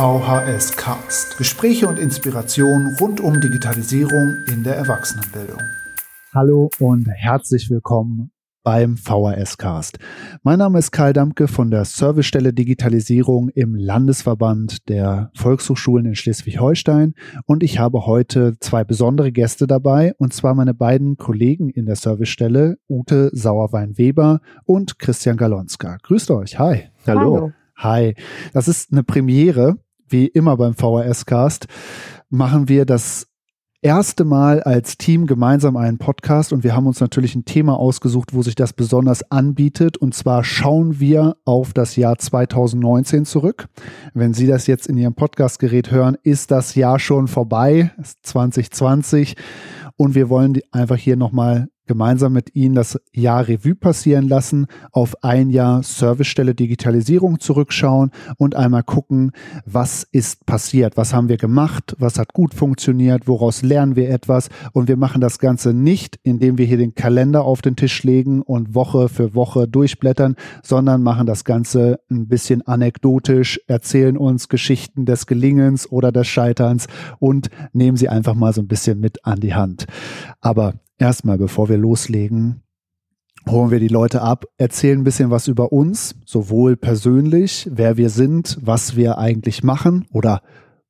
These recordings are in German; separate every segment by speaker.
Speaker 1: VHS Cast. Gespräche und Inspiration rund um Digitalisierung in der Erwachsenenbildung. Hallo und herzlich willkommen beim VHS Cast. Mein Name ist Karl Dampke von der Servicestelle Digitalisierung im Landesverband der Volkshochschulen in Schleswig-Holstein und ich habe heute zwei besondere Gäste dabei und zwar meine beiden Kollegen in der Servicestelle Ute Sauerwein-Weber und Christian Galonska. Grüßt euch. Hi.
Speaker 2: Hallo. Hallo.
Speaker 1: Hi. Das ist eine Premiere, wie immer beim VHS Cast machen wir das erste Mal als Team gemeinsam einen Podcast und wir haben uns natürlich ein Thema ausgesucht, wo sich das besonders anbietet. Und zwar schauen wir auf das Jahr 2019 zurück. Wenn Sie das jetzt in Ihrem Podcastgerät hören, ist das Jahr schon vorbei, 2020. Und wir wollen einfach hier nochmal gemeinsam mit Ihnen das Jahr Revue passieren lassen, auf ein Jahr Servicestelle Digitalisierung zurückschauen und einmal gucken, was ist passiert, was haben wir gemacht, was hat gut funktioniert, woraus lernen wir etwas. Und wir machen das Ganze nicht, indem wir hier den Kalender auf den Tisch legen und Woche für Woche durchblättern, sondern machen das Ganze ein bisschen anekdotisch, erzählen uns Geschichten des Gelingens oder des Scheiterns und nehmen sie einfach mal so ein bisschen mit an die Hand. Aber erstmal, bevor wir loslegen, holen wir die Leute ab, erzählen ein bisschen was über uns, sowohl persönlich, wer wir sind, was wir eigentlich machen oder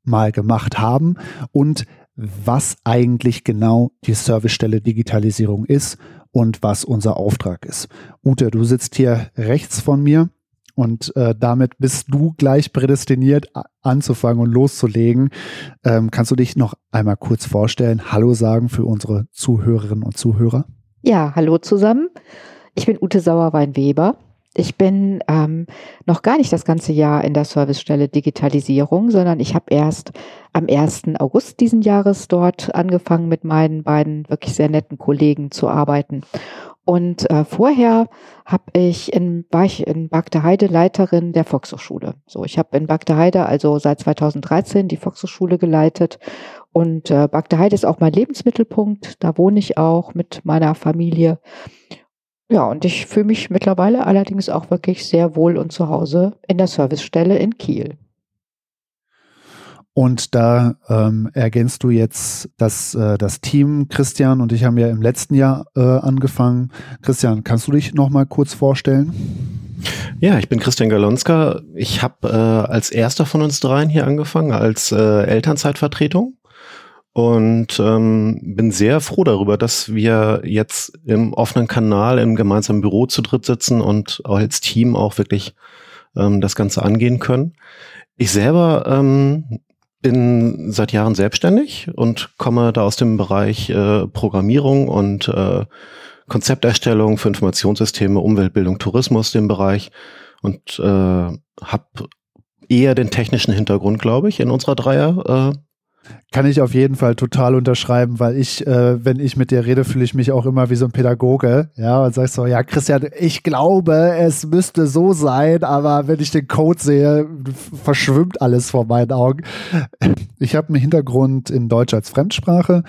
Speaker 1: mal gemacht haben und was eigentlich genau die Servicestelle Digitalisierung ist und was unser Auftrag ist. Ute, du sitzt hier rechts von mir und äh, damit bist du gleich prädestiniert anzufangen und loszulegen. Ähm, kannst du dich noch einmal kurz vorstellen, Hallo sagen für unsere Zuhörerinnen und Zuhörer?
Speaker 2: Ja, hallo zusammen. Ich bin Ute Sauerwein-Weber. Ich bin ähm, noch gar nicht das ganze Jahr in der Servicestelle Digitalisierung, sondern ich habe erst am 1. August diesen Jahres dort angefangen, mit meinen beiden wirklich sehr netten Kollegen zu arbeiten. Und äh, vorher habe ich in, war ich in Bagdeheide Leiterin der Volkshochschule. So, ich habe in Bagdeheide also seit 2013 die Volkshochschule geleitet. Und äh, Bagdeheide ist auch mein Lebensmittelpunkt. Da wohne ich auch mit meiner Familie. Ja, und ich fühle mich mittlerweile allerdings auch wirklich sehr wohl und zu Hause in der Servicestelle in Kiel.
Speaker 1: Und da ähm, ergänzt du jetzt das, äh, das Team. Christian und ich haben ja im letzten Jahr äh, angefangen. Christian, kannst du dich noch mal kurz vorstellen?
Speaker 3: Ja, ich bin Christian Galonska. Ich habe äh, als erster von uns dreien hier angefangen, als äh, Elternzeitvertretung. Und ähm, bin sehr froh darüber, dass wir jetzt im offenen Kanal im gemeinsamen Büro zu dritt sitzen und als Team auch wirklich ähm, das Ganze angehen können. Ich selber ähm, bin seit Jahren selbstständig und komme da aus dem Bereich äh, Programmierung und äh, Konzepterstellung für Informationssysteme, Umweltbildung, Tourismus, dem Bereich und äh, habe eher den technischen Hintergrund, glaube ich, in unserer Dreier äh,
Speaker 1: kann ich auf jeden Fall total unterschreiben, weil ich, äh, wenn ich mit dir rede, fühle ich mich auch immer wie so ein Pädagoge. Ja, und sagst so, ja, Christian, ich glaube, es müsste so sein, aber wenn ich den Code sehe, verschwimmt alles vor meinen Augen. Ich habe einen Hintergrund in Deutsch als Fremdsprache,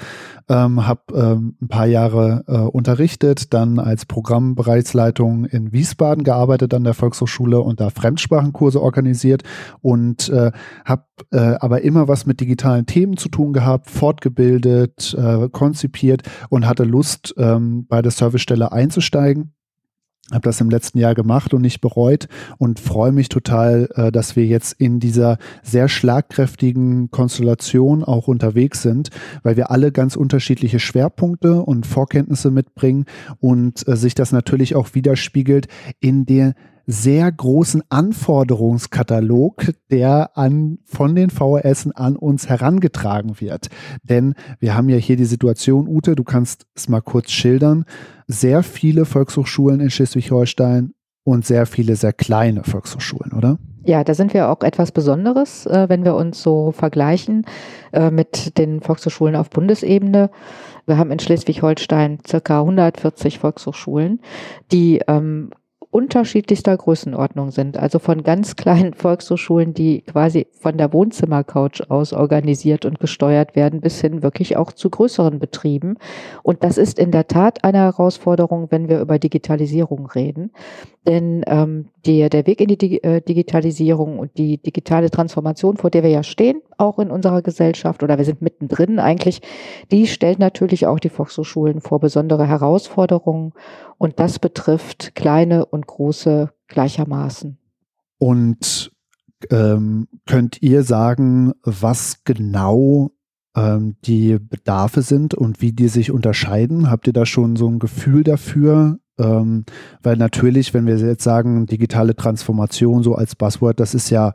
Speaker 1: ähm, habe ähm, ein paar Jahre äh, unterrichtet, dann als Programmbereichsleitung in Wiesbaden gearbeitet an der Volkshochschule und da Fremdsprachenkurse organisiert und äh, habe äh, aber immer was mit digitalen Themen zu tun gehabt, fortgebildet, äh, konzipiert und hatte Lust, ähm, bei der Servicestelle einzusteigen. Habe das im letzten Jahr gemacht und nicht bereut und freue mich total, äh, dass wir jetzt in dieser sehr schlagkräftigen Konstellation auch unterwegs sind, weil wir alle ganz unterschiedliche Schwerpunkte und Vorkenntnisse mitbringen und äh, sich das natürlich auch widerspiegelt in der sehr großen Anforderungskatalog, der an, von den VHS an uns herangetragen wird. Denn wir haben ja hier die Situation, Ute, du kannst es mal kurz schildern, sehr viele Volkshochschulen in Schleswig-Holstein und sehr viele sehr kleine Volkshochschulen, oder?
Speaker 2: Ja, da sind wir auch etwas Besonderes, äh, wenn wir uns so vergleichen äh, mit den Volkshochschulen auf Bundesebene. Wir haben in Schleswig-Holstein circa 140 Volkshochschulen, die ähm, unterschiedlichster Größenordnung sind. Also von ganz kleinen Volkshochschulen, die quasi von der Wohnzimmercouch aus organisiert und gesteuert werden, bis hin wirklich auch zu größeren Betrieben. Und das ist in der Tat eine Herausforderung, wenn wir über Digitalisierung reden. Denn ähm, der, der Weg in die äh, Digitalisierung und die digitale Transformation, vor der wir ja stehen, auch in unserer Gesellschaft oder wir sind mittendrin eigentlich, die stellt natürlich auch die Volkshochschulen vor besondere Herausforderungen und das betrifft kleine und große gleichermaßen.
Speaker 1: Und ähm, könnt ihr sagen, was genau ähm, die Bedarfe sind und wie die sich unterscheiden? Habt ihr da schon so ein Gefühl dafür? Ähm, weil natürlich, wenn wir jetzt sagen, digitale Transformation so als Buzzword, das ist ja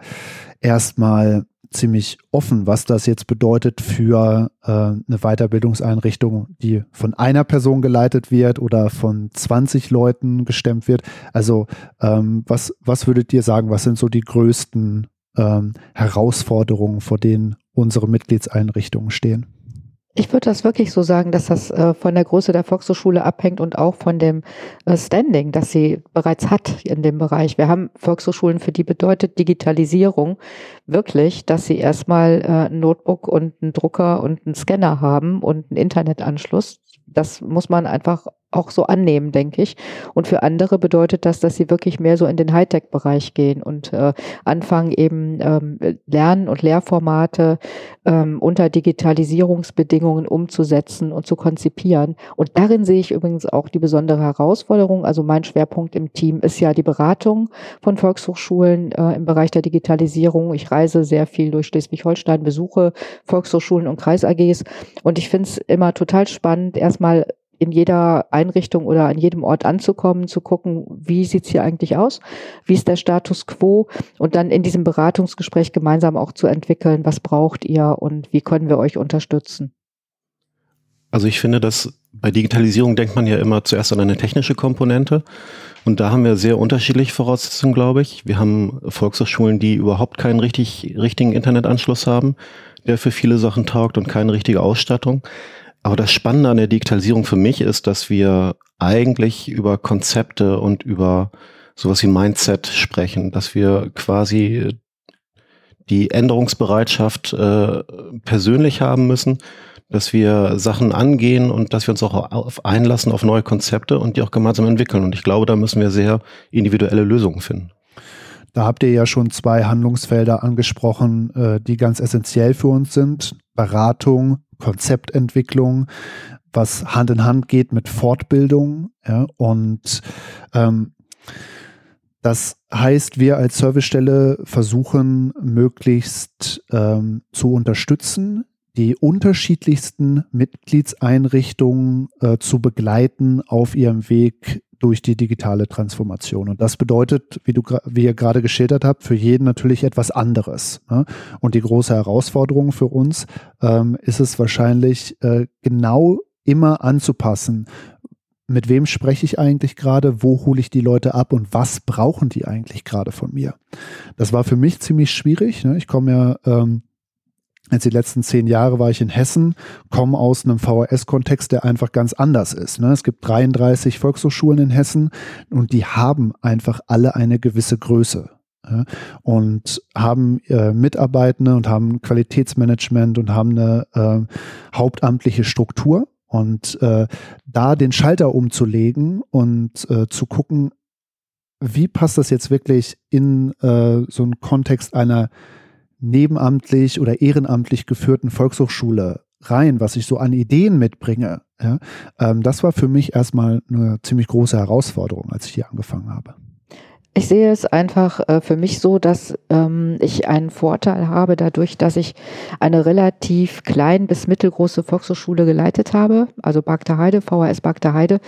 Speaker 1: erstmal ziemlich offen, was das jetzt bedeutet für äh, eine Weiterbildungseinrichtung, die von einer Person geleitet wird oder von 20 Leuten gestemmt wird. Also ähm, was, was würdet ihr sagen, was sind so die größten ähm, Herausforderungen, vor denen unsere Mitgliedseinrichtungen stehen?
Speaker 2: Ich würde das wirklich so sagen, dass das äh, von der Größe der Volkshochschule abhängt und auch von dem äh, Standing, das sie bereits hat in dem Bereich. Wir haben Volkshochschulen, für die bedeutet Digitalisierung wirklich, dass sie erstmal äh, ein Notebook und einen Drucker und einen Scanner haben und einen Internetanschluss. Das muss man einfach auch so annehmen, denke ich. Und für andere bedeutet das, dass sie wirklich mehr so in den Hightech-Bereich gehen und äh, anfangen eben ähm, Lernen und Lehrformate ähm, unter Digitalisierungsbedingungen umzusetzen und zu konzipieren. Und darin sehe ich übrigens auch die besondere Herausforderung. Also mein Schwerpunkt im Team ist ja die Beratung von Volkshochschulen äh, im Bereich der Digitalisierung. Ich reise sehr viel durch Schleswig-Holstein, besuche Volkshochschulen und Kreis-AGs und ich finde es immer total spannend, erstmal in jeder Einrichtung oder an jedem Ort anzukommen, zu gucken, wie sieht's hier eigentlich aus, wie ist der Status quo und dann in diesem Beratungsgespräch gemeinsam auch zu entwickeln, was braucht ihr und wie können wir euch unterstützen.
Speaker 3: Also ich finde, dass bei Digitalisierung denkt man ja immer zuerst an eine technische Komponente und da haben wir sehr unterschiedliche Voraussetzungen, glaube ich. Wir haben Volkshochschulen, die überhaupt keinen richtig, richtigen Internetanschluss haben, der für viele Sachen taugt und keine richtige Ausstattung. Aber das Spannende an der Digitalisierung für mich ist, dass wir eigentlich über Konzepte und über sowas wie Mindset sprechen, dass wir quasi die Änderungsbereitschaft äh, persönlich haben müssen, dass wir Sachen angehen und dass wir uns auch auf einlassen auf neue Konzepte und die auch gemeinsam entwickeln. Und ich glaube, da müssen wir sehr individuelle Lösungen finden.
Speaker 1: Da habt ihr ja schon zwei Handlungsfelder angesprochen, äh, die ganz essentiell für uns sind. Beratung Konzeptentwicklung, was Hand in Hand geht mit Fortbildung. Ja, und ähm, das heißt, wir als Servicestelle versuchen möglichst ähm, zu unterstützen, die unterschiedlichsten Mitgliedseinrichtungen äh, zu begleiten auf ihrem Weg durch die digitale Transformation. Und das bedeutet, wie du wie ihr gerade geschildert habt, für jeden natürlich etwas anderes. Ne? Und die große Herausforderung für uns ähm, ist es wahrscheinlich äh, genau immer anzupassen. Mit wem spreche ich eigentlich gerade? Wo hole ich die Leute ab? Und was brauchen die eigentlich gerade von mir? Das war für mich ziemlich schwierig. Ne? Ich komme ja ähm, Jetzt die letzten zehn Jahre war ich in Hessen, komme aus einem VHS-Kontext, der einfach ganz anders ist. Ne? Es gibt 33 Volkshochschulen in Hessen und die haben einfach alle eine gewisse Größe. Und haben äh, Mitarbeitende und haben Qualitätsmanagement und haben eine äh, hauptamtliche Struktur. Und äh, da den Schalter umzulegen und äh, zu gucken, wie passt das jetzt wirklich in so einen Kontext einer nebenamtlich oder ehrenamtlich geführten Volkshochschule rein, was ich so an Ideen mitbringe, ja, ähm, das war für mich erstmal eine ziemlich große Herausforderung, als ich hier angefangen habe.
Speaker 2: Ich sehe es einfach äh, für mich so, dass ähm, ich einen Vorteil habe dadurch, dass ich eine relativ klein bis mittelgroße Volkshochschule geleitet habe, also Bagter Heide, VHS Bagter Heide,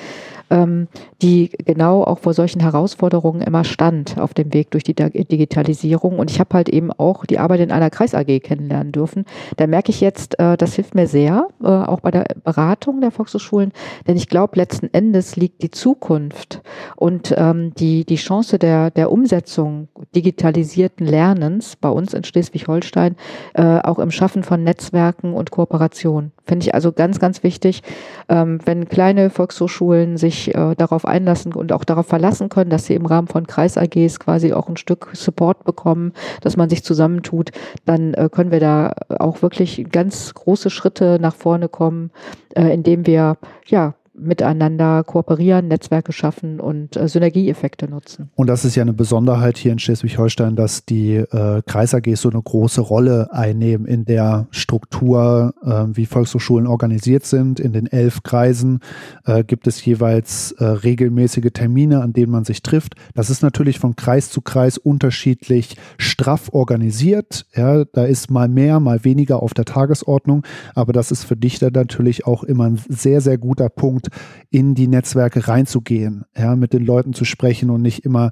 Speaker 2: ähm, die genau auch vor solchen Herausforderungen immer stand auf dem Weg durch die Digitalisierung. Und ich habe halt eben auch die Arbeit in einer Kreis AG kennenlernen dürfen. Da merke ich jetzt, äh, das hilft mir sehr, äh, auch bei der Beratung der Volkshochschulen, denn ich glaube, letzten Endes liegt die Zukunft und ähm, die, die Chance der, der Umsetzung digitalisierten Lernens bei uns in Schleswig-Holstein äh, auch im Schaffen von Netzwerken und Kooperationen. Finde ich also ganz, ganz wichtig, ähm, wenn kleine Volkshochschulen sich äh, darauf einlassen und auch darauf verlassen können, dass sie im Rahmen von Kreis-AGs quasi auch ein Stück Support bekommen, dass man sich zusammentut, dann äh, können wir da auch wirklich ganz große Schritte nach vorne kommen, äh, indem wir ja miteinander kooperieren, Netzwerke schaffen und äh, Synergieeffekte nutzen.
Speaker 1: Und das ist ja eine Besonderheit hier in Schleswig-Holstein, dass die äh, Kreis AGs so eine große Rolle einnehmen in der Struktur, äh, wie Volkshochschulen organisiert sind. In den elf Kreisen äh, gibt es jeweils äh, regelmäßige Termine, an denen man sich trifft. Das ist natürlich von Kreis zu Kreis unterschiedlich straff organisiert. Ja, da ist mal mehr, mal weniger auf der Tagesordnung, aber das ist für dich dann natürlich auch immer ein sehr, sehr guter Punkt, in die Netzwerke reinzugehen, ja, mit den Leuten zu sprechen und nicht immer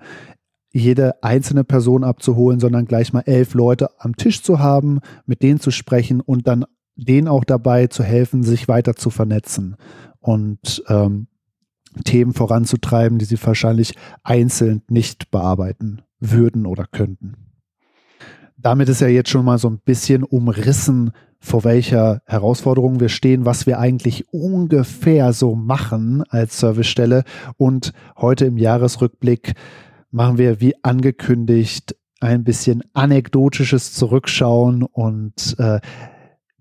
Speaker 1: jede einzelne Person abzuholen, sondern gleich mal elf Leute am Tisch zu haben, mit denen zu sprechen und dann denen auch dabei zu helfen, sich weiter zu vernetzen und ähm, Themen voranzutreiben, die sie wahrscheinlich einzeln nicht bearbeiten würden oder könnten. Damit ist ja jetzt schon mal so ein bisschen umrissen, vor welcher Herausforderung wir stehen, was wir eigentlich ungefähr so machen als Servicestelle. Und heute im Jahresrückblick machen wir wie angekündigt ein bisschen anekdotisches Zurückschauen und äh,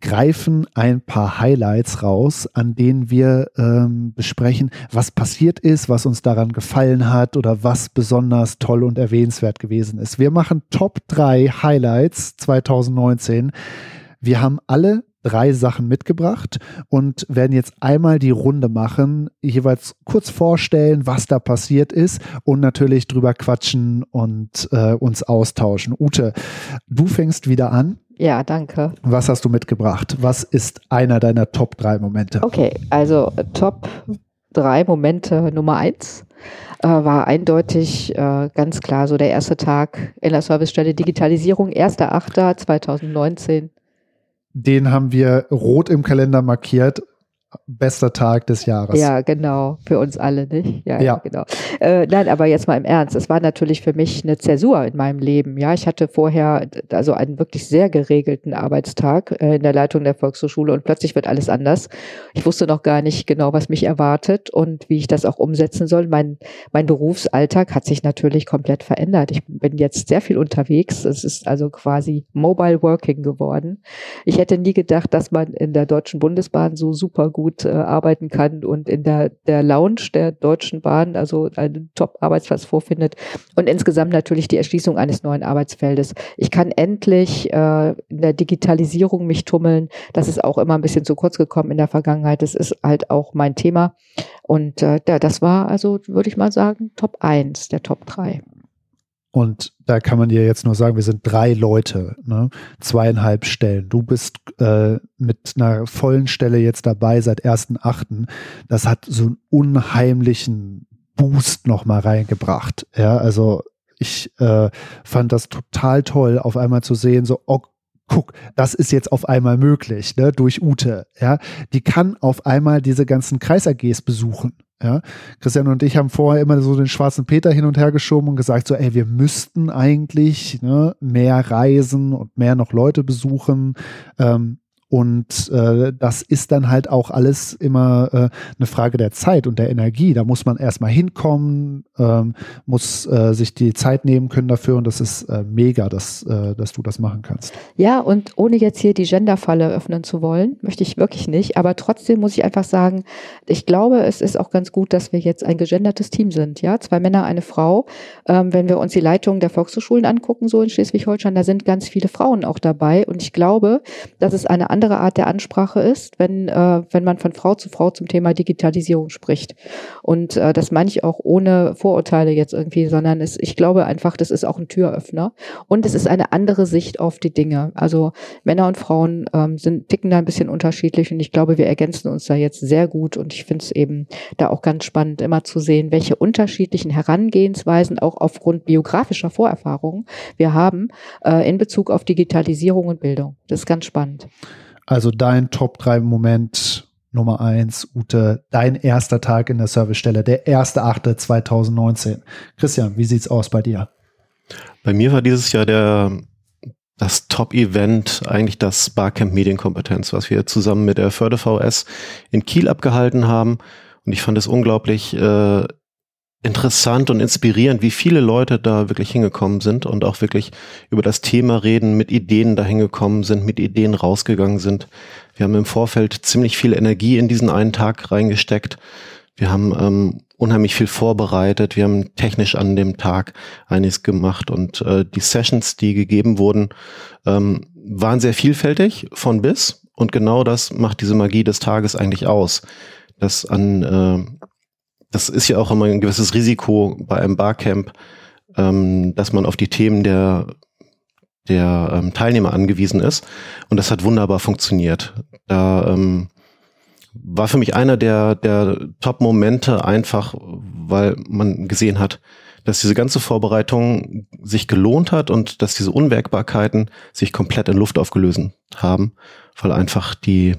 Speaker 1: greifen ein paar Highlights raus, an denen wir ähm, besprechen, was passiert ist, was uns daran gefallen hat oder was besonders toll und erwähnenswert gewesen ist. Wir machen Top 3 Highlights 2019. Wir haben alle drei Sachen mitgebracht und werden jetzt einmal die Runde machen, jeweils kurz vorstellen, was da passiert ist und natürlich drüber quatschen und äh, uns austauschen. Ute, du fängst wieder an.
Speaker 2: Ja, danke.
Speaker 1: Was hast du mitgebracht? Was ist einer deiner Top 3 Momente?
Speaker 2: Okay, also Top 3 Momente Nummer 1 äh, war eindeutig äh, ganz klar so der erste Tag in der Servicestelle Digitalisierung, 1.8.2019.
Speaker 1: Den haben wir rot im Kalender markiert bester Tag des Jahres.
Speaker 2: Ja, genau. Für uns alle, nicht?
Speaker 1: Ja, ja.
Speaker 2: genau. Äh, nein, aber jetzt mal im Ernst. Es war natürlich für mich eine Zäsur in meinem Leben. Ja, ich hatte vorher also einen wirklich sehr geregelten Arbeitstag äh, in der Leitung der Volkshochschule und plötzlich wird alles anders. Ich wusste noch gar nicht genau, was mich erwartet und wie ich das auch umsetzen soll. Mein, mein Berufsalltag hat sich natürlich komplett verändert. Ich bin jetzt sehr viel unterwegs. Es ist also quasi Mobile Working geworden. Ich hätte nie gedacht, dass man in der Deutschen Bundesbahn so super gut gut äh, arbeiten kann und in der, der Lounge der Deutschen Bahn also einen Top-Arbeitsplatz vorfindet und insgesamt natürlich die Erschließung eines neuen Arbeitsfeldes. Ich kann endlich äh, in der Digitalisierung mich tummeln. Das ist auch immer ein bisschen zu kurz gekommen in der Vergangenheit. Das ist halt auch mein Thema. Und äh, das war also, würde ich mal sagen, Top 1 der Top 3.
Speaker 1: Und da kann man dir jetzt nur sagen, wir sind drei Leute, ne? zweieinhalb Stellen. Du bist äh, mit einer vollen Stelle jetzt dabei seit 1.8. Das hat so einen unheimlichen Boost nochmal reingebracht. Ja, also ich äh, fand das total toll, auf einmal zu sehen, so, oh, guck, das ist jetzt auf einmal möglich, ne, durch Ute, ja. Die kann auf einmal diese ganzen Kreis-AGs besuchen. Ja, Christian und ich haben vorher immer so den schwarzen Peter hin und her geschoben und gesagt, so, ey, wir müssten eigentlich ne, mehr reisen und mehr noch Leute besuchen. Ähm, und äh, das ist dann halt auch alles immer äh, eine Frage der Zeit und der Energie. Da muss man erstmal hinkommen, ähm, muss äh, sich die Zeit nehmen können dafür und das ist äh, mega, dass, äh, dass du das machen kannst.
Speaker 2: Ja, und ohne jetzt hier die Genderfalle öffnen zu wollen, möchte ich wirklich nicht, aber trotzdem muss ich einfach sagen, ich glaube, es ist auch ganz gut, dass wir jetzt ein gegendertes Team sind. Ja, zwei Männer, eine Frau. Ähm, wenn wir uns die Leitung der Volkshochschulen angucken, so in Schleswig-Holstein, da sind ganz viele Frauen auch dabei und ich glaube, dass es eine andere Art der Ansprache ist, wenn, äh, wenn man von Frau zu Frau zum Thema Digitalisierung spricht. Und äh, das meine ich auch ohne Vorurteile jetzt irgendwie, sondern es, ich glaube einfach, das ist auch ein Türöffner. Und es ist eine andere Sicht auf die Dinge. Also Männer und Frauen ähm, sind, ticken da ein bisschen unterschiedlich und ich glaube, wir ergänzen uns da jetzt sehr gut und ich finde es eben da auch ganz spannend, immer zu sehen, welche unterschiedlichen Herangehensweisen auch aufgrund biografischer Vorerfahrungen wir haben äh, in Bezug auf Digitalisierung und Bildung. Das ist ganz spannend.
Speaker 1: Also dein Top 3 Moment Nummer 1, Ute, dein erster Tag in der Servicestelle, der erste Achte 2019. Christian, wie sieht's aus bei dir?
Speaker 3: Bei mir war dieses Jahr der das Top-Event eigentlich das Barcamp Medienkompetenz, was wir zusammen mit der Förde VS in Kiel abgehalten haben. Und ich fand es unglaublich äh, interessant und inspirierend, wie viele Leute da wirklich hingekommen sind und auch wirklich über das Thema reden, mit Ideen da hingekommen sind, mit Ideen rausgegangen sind. Wir haben im Vorfeld ziemlich viel Energie in diesen einen Tag reingesteckt. Wir haben ähm, unheimlich viel vorbereitet. Wir haben technisch an dem Tag einiges gemacht und äh, die Sessions, die gegeben wurden, ähm, waren sehr vielfältig von bis. Und genau das macht diese Magie des Tages eigentlich aus. Das an, äh, das ist ja auch immer ein gewisses Risiko bei einem Barcamp, ähm, dass man auf die Themen der der ähm, Teilnehmer angewiesen ist. Und das hat wunderbar funktioniert. Da ähm, war für mich einer der, der Top-Momente einfach, weil man gesehen hat, dass diese ganze Vorbereitung sich gelohnt hat und dass diese Unwägbarkeiten sich komplett in Luft aufgelöst haben, weil einfach die,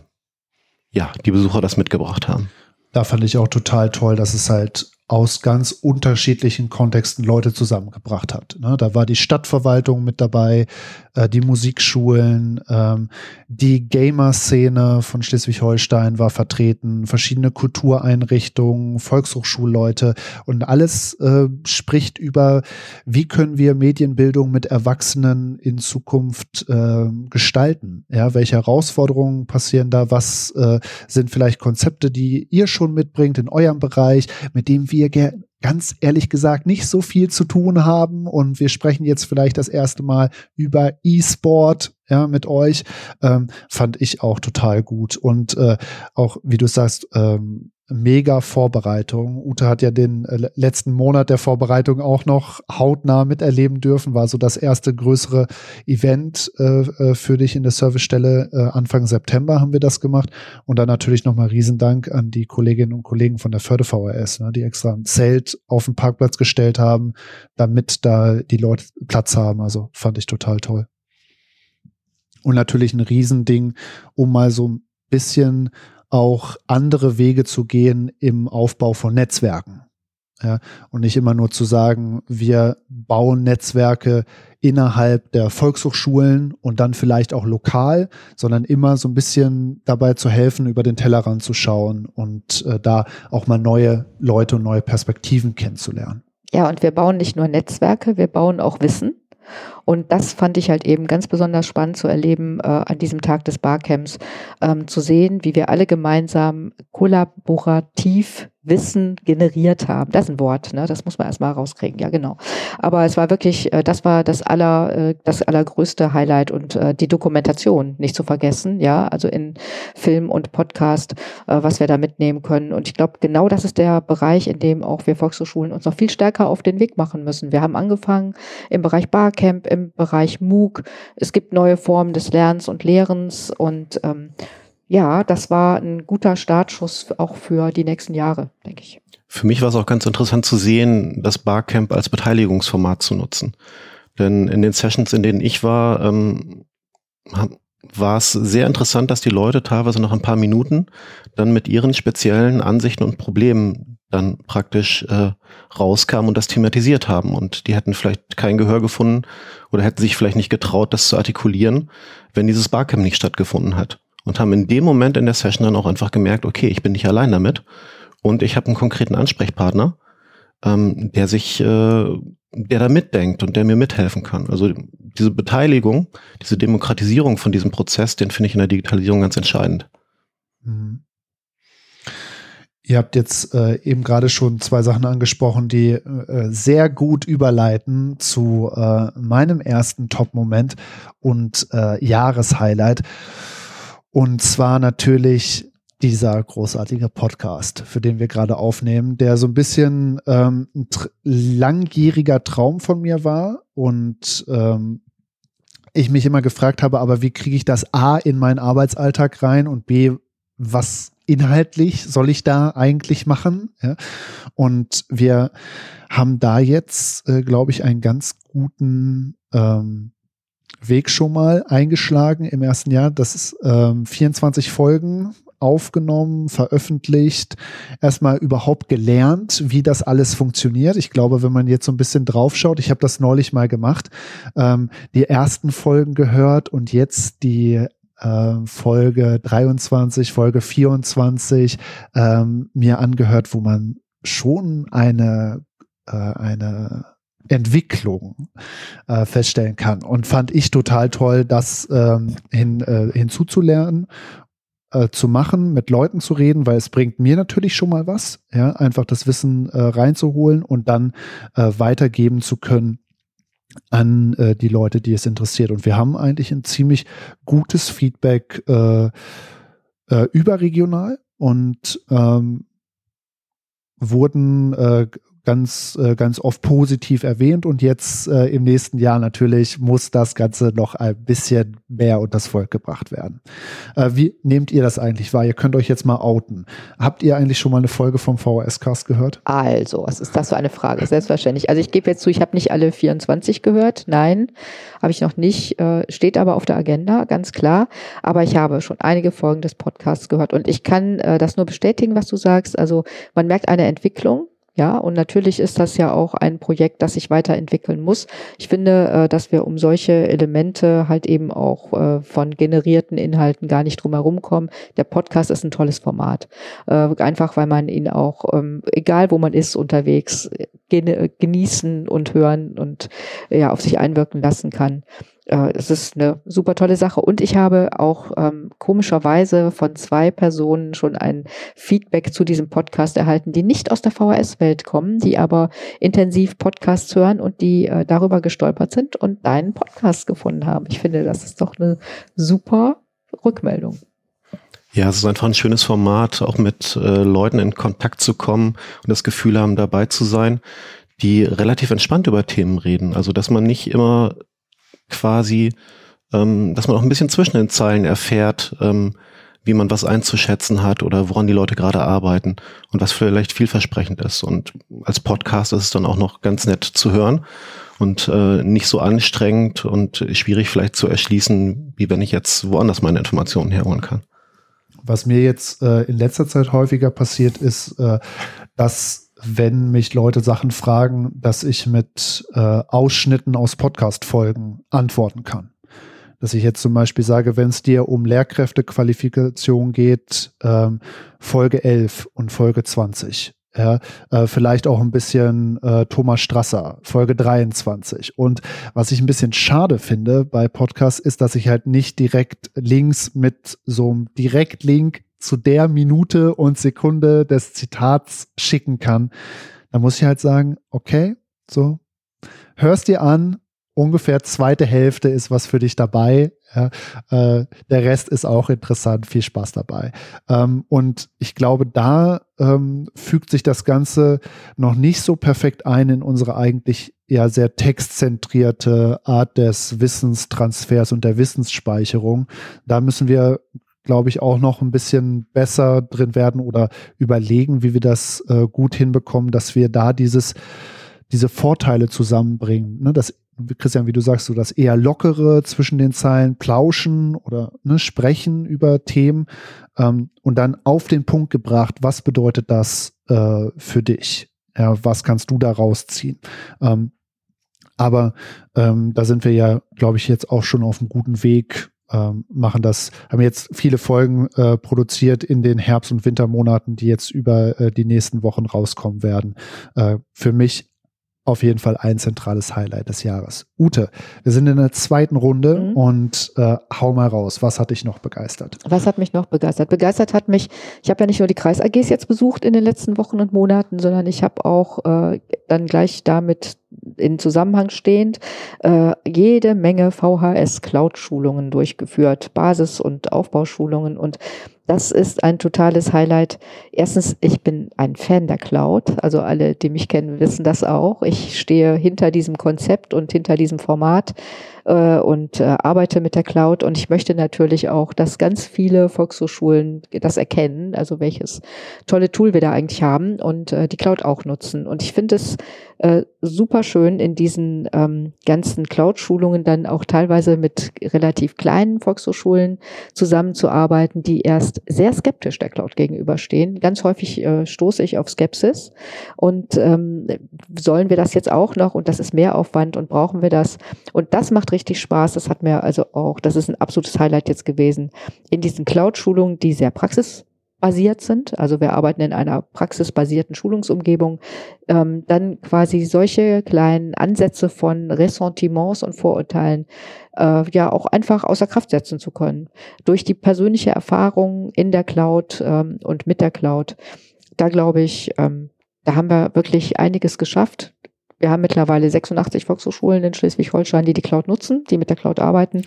Speaker 3: ja, die Besucher das mitgebracht haben.
Speaker 1: Da fand ich auch total toll, dass es halt aus ganz unterschiedlichen Kontexten Leute zusammengebracht hat. Ne? Da war die Stadtverwaltung mit dabei, äh, die Musikschulen, ähm, die Gamer-Szene von Schleswig-Holstein war vertreten, verschiedene Kultureinrichtungen, Volkshochschulleute und alles äh, spricht über, wie können wir Medienbildung mit Erwachsenen in Zukunft äh, gestalten? Ja, welche Herausforderungen passieren da? Was äh, sind vielleicht Konzepte, die ihr schon mitbringt in eurem Bereich, mit dem wir ganz ehrlich gesagt nicht so viel zu tun haben und wir sprechen jetzt vielleicht das erste Mal über E-Sport ja, mit euch, ähm, fand ich auch total gut. Und äh, auch, wie du sagst, ähm, mega Vorbereitung. Ute hat ja den äh, letzten Monat der Vorbereitung auch noch hautnah miterleben dürfen, war so das erste größere Event äh, äh, für dich in der Servicestelle. Äh, Anfang September haben wir das gemacht. Und dann natürlich nochmal Riesendank an die Kolleginnen und Kollegen von der Förde VRS, ne, die extra ein Zelt auf den Parkplatz gestellt haben, damit da die Leute Platz haben. Also fand ich total toll. Und natürlich ein Riesending, um mal so ein bisschen auch andere Wege zu gehen im Aufbau von Netzwerken. Ja, und nicht immer nur zu sagen, wir bauen Netzwerke innerhalb der Volkshochschulen und dann vielleicht auch lokal, sondern immer so ein bisschen dabei zu helfen, über den Tellerrand zu schauen und äh, da auch mal neue Leute und neue Perspektiven kennenzulernen.
Speaker 2: Ja, und wir bauen nicht nur Netzwerke, wir bauen auch Wissen. Und das fand ich halt eben ganz besonders spannend zu erleben äh, an diesem Tag des Barcamps, ähm, zu sehen, wie wir alle gemeinsam kollaborativ Wissen generiert haben. Das ist ein Wort, ne? das muss man erstmal rauskriegen, ja genau. Aber es war wirklich, äh, das war das aller, äh, das allergrößte Highlight und äh, die Dokumentation nicht zu vergessen, ja, also in Film und Podcast, was wir da mitnehmen können. Und ich glaube, genau das ist der Bereich, in dem auch wir Volkshochschulen uns noch viel stärker auf den Weg machen müssen. Wir haben angefangen im Bereich Barcamp, im Bereich MOOC. Es gibt neue Formen des Lernens und Lehrens und ähm, ja, das war ein guter Startschuss auch für die nächsten Jahre, denke ich.
Speaker 3: Für mich war es auch ganz interessant zu sehen, das Barcamp als Beteiligungsformat zu nutzen. Denn in den Sessions, in denen ich war, ähm, war es sehr interessant, dass die Leute teilweise nach ein paar Minuten dann mit ihren speziellen Ansichten und Problemen dann praktisch äh, rauskamen und das thematisiert haben. Und die hätten vielleicht kein Gehör gefunden oder hätten sich vielleicht nicht getraut, das zu artikulieren, wenn dieses Barcamp nicht stattgefunden hat und haben in dem Moment in der Session dann auch einfach gemerkt, okay, ich bin nicht allein damit und ich habe einen konkreten Ansprechpartner, ähm, der sich, äh, der da mitdenkt und der mir mithelfen kann. Also diese Beteiligung, diese Demokratisierung von diesem Prozess, den finde ich in der Digitalisierung ganz entscheidend. Mhm.
Speaker 1: Ihr habt jetzt äh, eben gerade schon zwei Sachen angesprochen, die äh, sehr gut überleiten zu äh, meinem ersten Top-Moment und äh, Jahreshighlight. Und zwar natürlich dieser großartige Podcast, für den wir gerade aufnehmen, der so ein bisschen ähm, ein langjähriger Traum von mir war und ähm, ich mich immer gefragt habe, aber wie kriege ich das A in meinen Arbeitsalltag rein und B, was inhaltlich soll ich da eigentlich machen? Ja? Und wir haben da jetzt, äh, glaube ich, einen ganz guten ähm, Weg schon mal eingeschlagen im ersten Jahr. Das ist ähm, 24 Folgen aufgenommen, veröffentlicht, erstmal überhaupt gelernt, wie das alles funktioniert. Ich glaube, wenn man jetzt so ein bisschen draufschaut, ich habe das neulich mal gemacht, ähm, die ersten Folgen gehört und jetzt die äh, Folge 23, Folge 24 ähm, mir angehört, wo man schon eine, äh, eine Entwicklung äh, feststellen kann. Und fand ich total toll, das ähm, hin, äh, hinzuzulernen. Äh, zu machen, mit Leuten zu reden, weil es bringt mir natürlich schon mal was, ja, einfach das Wissen äh, reinzuholen und dann äh, weitergeben zu können an äh, die Leute, die es interessiert. Und wir haben eigentlich ein ziemlich gutes Feedback äh, äh, überregional und ähm, wurden äh, ganz, äh, ganz oft positiv erwähnt und jetzt äh, im nächsten Jahr natürlich muss das Ganze noch ein bisschen mehr unter Volk gebracht werden. Äh, wie nehmt ihr das eigentlich wahr? Ihr könnt euch jetzt mal outen. Habt ihr eigentlich schon mal eine Folge vom VHS-Cast gehört?
Speaker 2: Also, was ist das für eine Frage? Selbstverständlich. Also ich gebe jetzt zu, ich habe nicht alle 24 gehört. Nein, habe ich noch nicht. Äh, steht aber auf der Agenda, ganz klar. Aber ich habe schon einige Folgen des Podcasts gehört und ich kann äh, das nur bestätigen, was du sagst. Also man merkt eine Entwicklung ja, und natürlich ist das ja auch ein Projekt, das sich weiterentwickeln muss. Ich finde, äh, dass wir um solche Elemente halt eben auch äh, von generierten Inhalten gar nicht drum herum kommen. Der Podcast ist ein tolles Format. Äh, einfach, weil man ihn auch, ähm, egal wo man ist, unterwegs genießen und hören und ja, auf sich einwirken lassen kann äh, es ist eine super tolle Sache. Und ich habe auch ähm, komischerweise von zwei Personen schon ein Feedback zu diesem Podcast erhalten, die nicht aus der VHS-Welt kommen, die aber intensiv Podcasts hören und die äh, darüber gestolpert sind und deinen Podcast gefunden haben. Ich finde, das ist doch eine super Rückmeldung.
Speaker 3: Ja, es ist einfach ein schönes Format, auch mit äh, Leuten in Kontakt zu kommen und das Gefühl haben, dabei zu sein, die relativ entspannt über Themen reden. Also, dass man nicht immer quasi, ähm, dass man auch ein bisschen zwischen den Zeilen erfährt, ähm, wie man was einzuschätzen hat oder woran die Leute gerade arbeiten und was vielleicht vielversprechend ist. Und als Podcast ist es dann auch noch ganz nett zu hören und äh, nicht so anstrengend und schwierig vielleicht zu erschließen, wie wenn ich jetzt woanders meine Informationen herholen kann.
Speaker 1: Was mir jetzt äh, in letzter Zeit häufiger passiert ist, äh, dass wenn mich Leute Sachen fragen, dass ich mit äh, Ausschnitten aus Podcast-Folgen antworten kann. Dass ich jetzt zum Beispiel sage, wenn es dir um Lehrkräftequalifikation geht, ähm, Folge 11 und Folge 20. Ja, äh, vielleicht auch ein bisschen äh, Thomas Strasser, Folge 23. Und was ich ein bisschen schade finde bei Podcasts, ist, dass ich halt nicht direkt Links mit so einem Direktlink zu der Minute und Sekunde des Zitats schicken kann, dann muss ich halt sagen, okay, so, hörst dir an, ungefähr zweite Hälfte ist was für dich dabei. Ja, äh, der Rest ist auch interessant, viel Spaß dabei. Ähm, und ich glaube, da ähm, fügt sich das Ganze noch nicht so perfekt ein in unsere eigentlich ja sehr textzentrierte Art des Wissenstransfers und der Wissensspeicherung. Da müssen wir glaube ich, auch noch ein bisschen besser drin werden oder überlegen, wie wir das äh, gut hinbekommen, dass wir da dieses, diese Vorteile zusammenbringen. Ne? Das, Christian, wie du sagst, so das eher lockere zwischen den Zeilen, plauschen oder ne, sprechen über Themen ähm, und dann auf den Punkt gebracht, was bedeutet das äh, für dich? Ja, was kannst du da rausziehen? Ähm, aber ähm, da sind wir ja, glaube ich, jetzt auch schon auf einem guten Weg, ähm, machen das, haben jetzt viele Folgen äh, produziert in den Herbst- und Wintermonaten, die jetzt über äh, die nächsten Wochen rauskommen werden. Äh, für mich auf jeden Fall ein zentrales Highlight des Jahres. Ute, wir sind in der zweiten Runde mhm. und äh, hau mal raus. Was hat dich noch begeistert?
Speaker 2: Was hat mich noch begeistert? Begeistert hat mich, ich habe ja nicht nur die Kreis-AGs jetzt besucht in den letzten Wochen und Monaten, sondern ich habe auch äh, dann gleich damit in Zusammenhang stehend äh, jede Menge VHS-Cloud-Schulungen durchgeführt, Basis- und Aufbauschulungen und das ist ein totales Highlight. Erstens, ich bin ein Fan der Cloud. Also alle, die mich kennen, wissen das auch. Ich stehe hinter diesem Konzept und hinter diesem Format äh, und äh, arbeite mit der Cloud. Und ich möchte natürlich auch, dass ganz viele Volkshochschulen das erkennen, also welches tolle Tool wir da eigentlich haben und äh, die Cloud auch nutzen. Und ich finde es äh, super schön, in diesen ähm, ganzen Cloud-Schulungen dann auch teilweise mit relativ kleinen Volkshochschulen zusammenzuarbeiten, die erst sehr skeptisch der Cloud gegenüberstehen. Ganz häufig äh, stoße ich auf Skepsis. Und ähm, sollen wir das jetzt auch noch? Und das ist Mehraufwand und brauchen wir das? Und das macht richtig Spaß. Das hat mir also auch, das ist ein absolutes Highlight jetzt gewesen, in diesen Cloud-Schulungen, die sehr praxis basiert sind. Also wir arbeiten in einer praxisbasierten Schulungsumgebung. Ähm, dann quasi solche kleinen Ansätze von Ressentiments und Vorurteilen äh, ja auch einfach außer Kraft setzen zu können. Durch die persönliche Erfahrung in der Cloud ähm, und mit der Cloud. Da glaube ich, ähm, da haben wir wirklich einiges geschafft. Wir haben mittlerweile 86 Volkshochschulen in Schleswig-Holstein, die die Cloud nutzen, die mit der Cloud arbeiten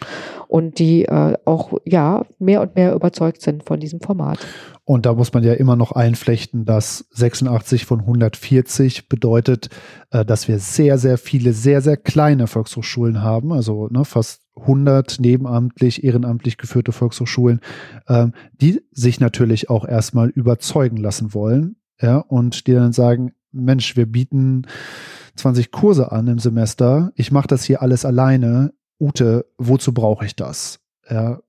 Speaker 2: und die äh, auch ja mehr und mehr überzeugt sind von diesem Format.
Speaker 1: Und da muss man ja immer noch einflechten, dass 86 von 140 bedeutet, äh, dass wir sehr, sehr viele, sehr, sehr kleine Volkshochschulen haben, also ne, fast 100 nebenamtlich, ehrenamtlich geführte Volkshochschulen, ähm, die sich natürlich auch erstmal überzeugen lassen wollen, ja, und die dann sagen, Mensch, wir bieten 20 Kurse an im Semester, ich mache das hier alles alleine. Ute, wozu brauche ich das? Ja,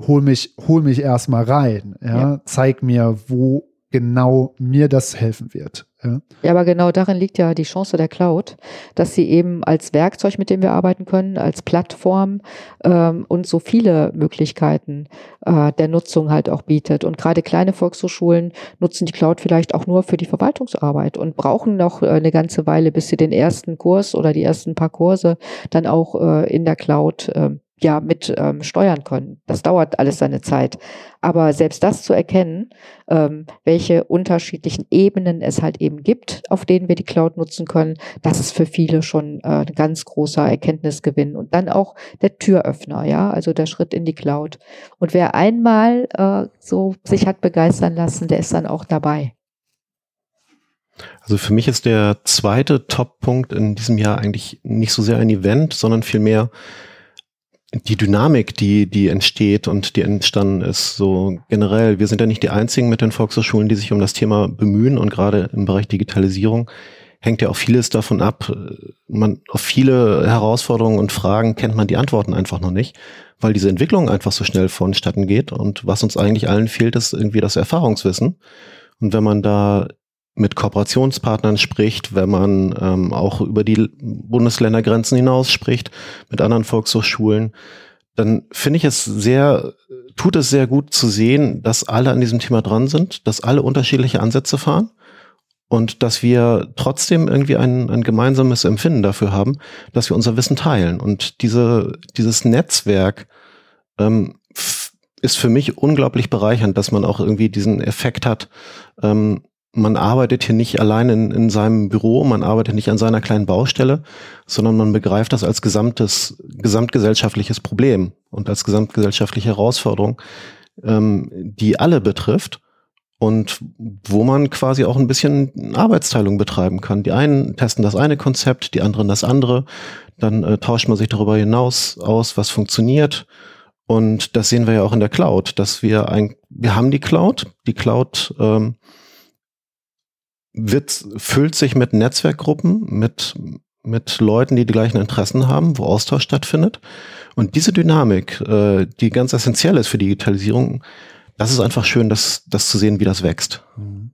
Speaker 1: hol mich, hol mich erstmal rein. Ja? ja? Zeig mir, wo genau mir das helfen wird.
Speaker 2: Ja. ja, aber genau darin liegt ja die Chance der Cloud, dass sie eben als Werkzeug, mit dem wir arbeiten können, als Plattform ähm, und so viele Möglichkeiten äh, der Nutzung halt auch bietet. Und gerade kleine Volkshochschulen nutzen die Cloud vielleicht auch nur für die Verwaltungsarbeit und brauchen noch äh, eine ganze Weile, bis sie den ersten Kurs oder die ersten paar Kurse dann auch äh, in der Cloud äh, ja mit ähm, steuern können. Das dauert alles seine Zeit. Aber selbst das zu erkennen, ähm, welche unterschiedlichen Ebenen es halt eben gibt, auf denen wir die Cloud nutzen können, das ist für viele schon äh, ein ganz großer Erkenntnisgewinn und dann auch der Türöffner, ja, also der Schritt in die Cloud. Und wer einmal äh, so sich hat begeistern lassen, der ist dann auch dabei.
Speaker 3: Also für mich ist der zweite Top-Punkt in diesem Jahr eigentlich nicht so sehr ein Event, sondern vielmehr die Dynamik, die, die entsteht und die entstanden ist, so generell. Wir sind ja nicht die einzigen mit den Volkshochschulen, die sich um das Thema bemühen und gerade im Bereich Digitalisierung hängt ja auch vieles davon ab. Man, auf viele Herausforderungen und Fragen kennt man die Antworten einfach noch nicht, weil diese Entwicklung einfach so schnell vonstatten geht und was uns eigentlich allen fehlt, ist irgendwie das Erfahrungswissen. Und wenn man da mit Kooperationspartnern spricht, wenn man ähm, auch über die Bundesländergrenzen hinaus spricht, mit anderen Volkshochschulen, dann finde ich es sehr, tut es sehr gut zu sehen, dass alle an diesem Thema dran sind, dass alle unterschiedliche Ansätze fahren und dass wir trotzdem irgendwie ein, ein gemeinsames Empfinden dafür haben, dass wir unser Wissen teilen. Und diese, dieses Netzwerk ähm, ist für mich unglaublich bereichernd, dass man auch irgendwie diesen Effekt hat, ähm, man arbeitet hier nicht allein in, in seinem Büro, man arbeitet nicht an seiner kleinen Baustelle, sondern man begreift das als gesamtes, gesamtgesellschaftliches Problem und als gesamtgesellschaftliche Herausforderung, ähm, die alle betrifft und wo man quasi auch ein bisschen Arbeitsteilung betreiben kann. Die einen testen das eine Konzept, die anderen das andere, dann äh, tauscht man sich darüber hinaus aus, was funktioniert. Und das sehen wir ja auch in der Cloud, dass wir ein, wir haben die Cloud, die Cloud ähm, wird, füllt sich mit Netzwerkgruppen, mit, mit Leuten, die die gleichen Interessen haben, wo Austausch stattfindet. Und diese Dynamik, äh, die ganz essentiell ist für Digitalisierung, das ist einfach schön, das, das zu sehen, wie das wächst. Mhm.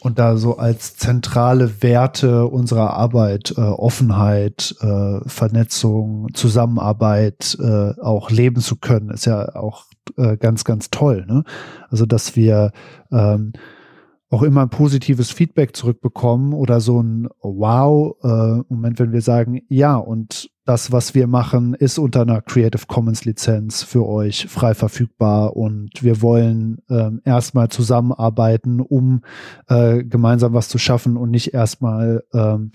Speaker 1: Und da so als zentrale Werte unserer Arbeit äh, Offenheit, äh, Vernetzung, Zusammenarbeit äh, auch leben zu können, ist ja auch äh, ganz, ganz toll. Ne? Also dass wir ähm, auch immer ein positives Feedback zurückbekommen oder so ein Wow-Moment, äh, wenn wir sagen, ja, und das, was wir machen, ist unter einer Creative Commons Lizenz für euch frei verfügbar. Und wir wollen äh, erstmal zusammenarbeiten, um äh, gemeinsam was zu schaffen und nicht erstmal ähm,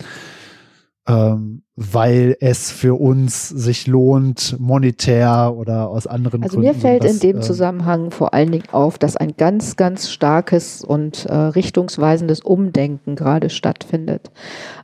Speaker 1: ähm, weil es für uns sich lohnt, monetär oder aus anderen
Speaker 2: also
Speaker 1: Gründen.
Speaker 2: Also mir fällt das, in dem äh, Zusammenhang vor allen Dingen auf, dass ein ganz, ganz starkes und äh, richtungsweisendes Umdenken gerade stattfindet.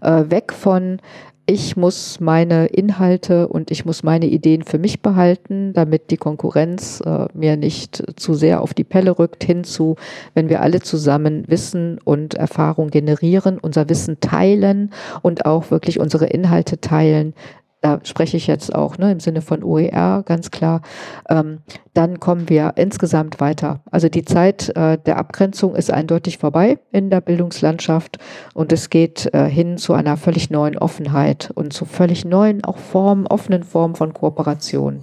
Speaker 2: Äh, weg von ich muss meine Inhalte und ich muss meine Ideen für mich behalten, damit die Konkurrenz äh, mir nicht zu sehr auf die Pelle rückt, hinzu, wenn wir alle zusammen Wissen und Erfahrung generieren, unser Wissen teilen und auch wirklich unsere Inhalte teilen, da spreche ich jetzt auch ne, im Sinne von OER ganz klar, ähm, dann kommen wir insgesamt weiter. Also die Zeit äh, der Abgrenzung ist eindeutig vorbei in der Bildungslandschaft und es geht äh, hin zu einer völlig neuen Offenheit und zu völlig neuen, auch Formen, offenen Formen von Kooperation.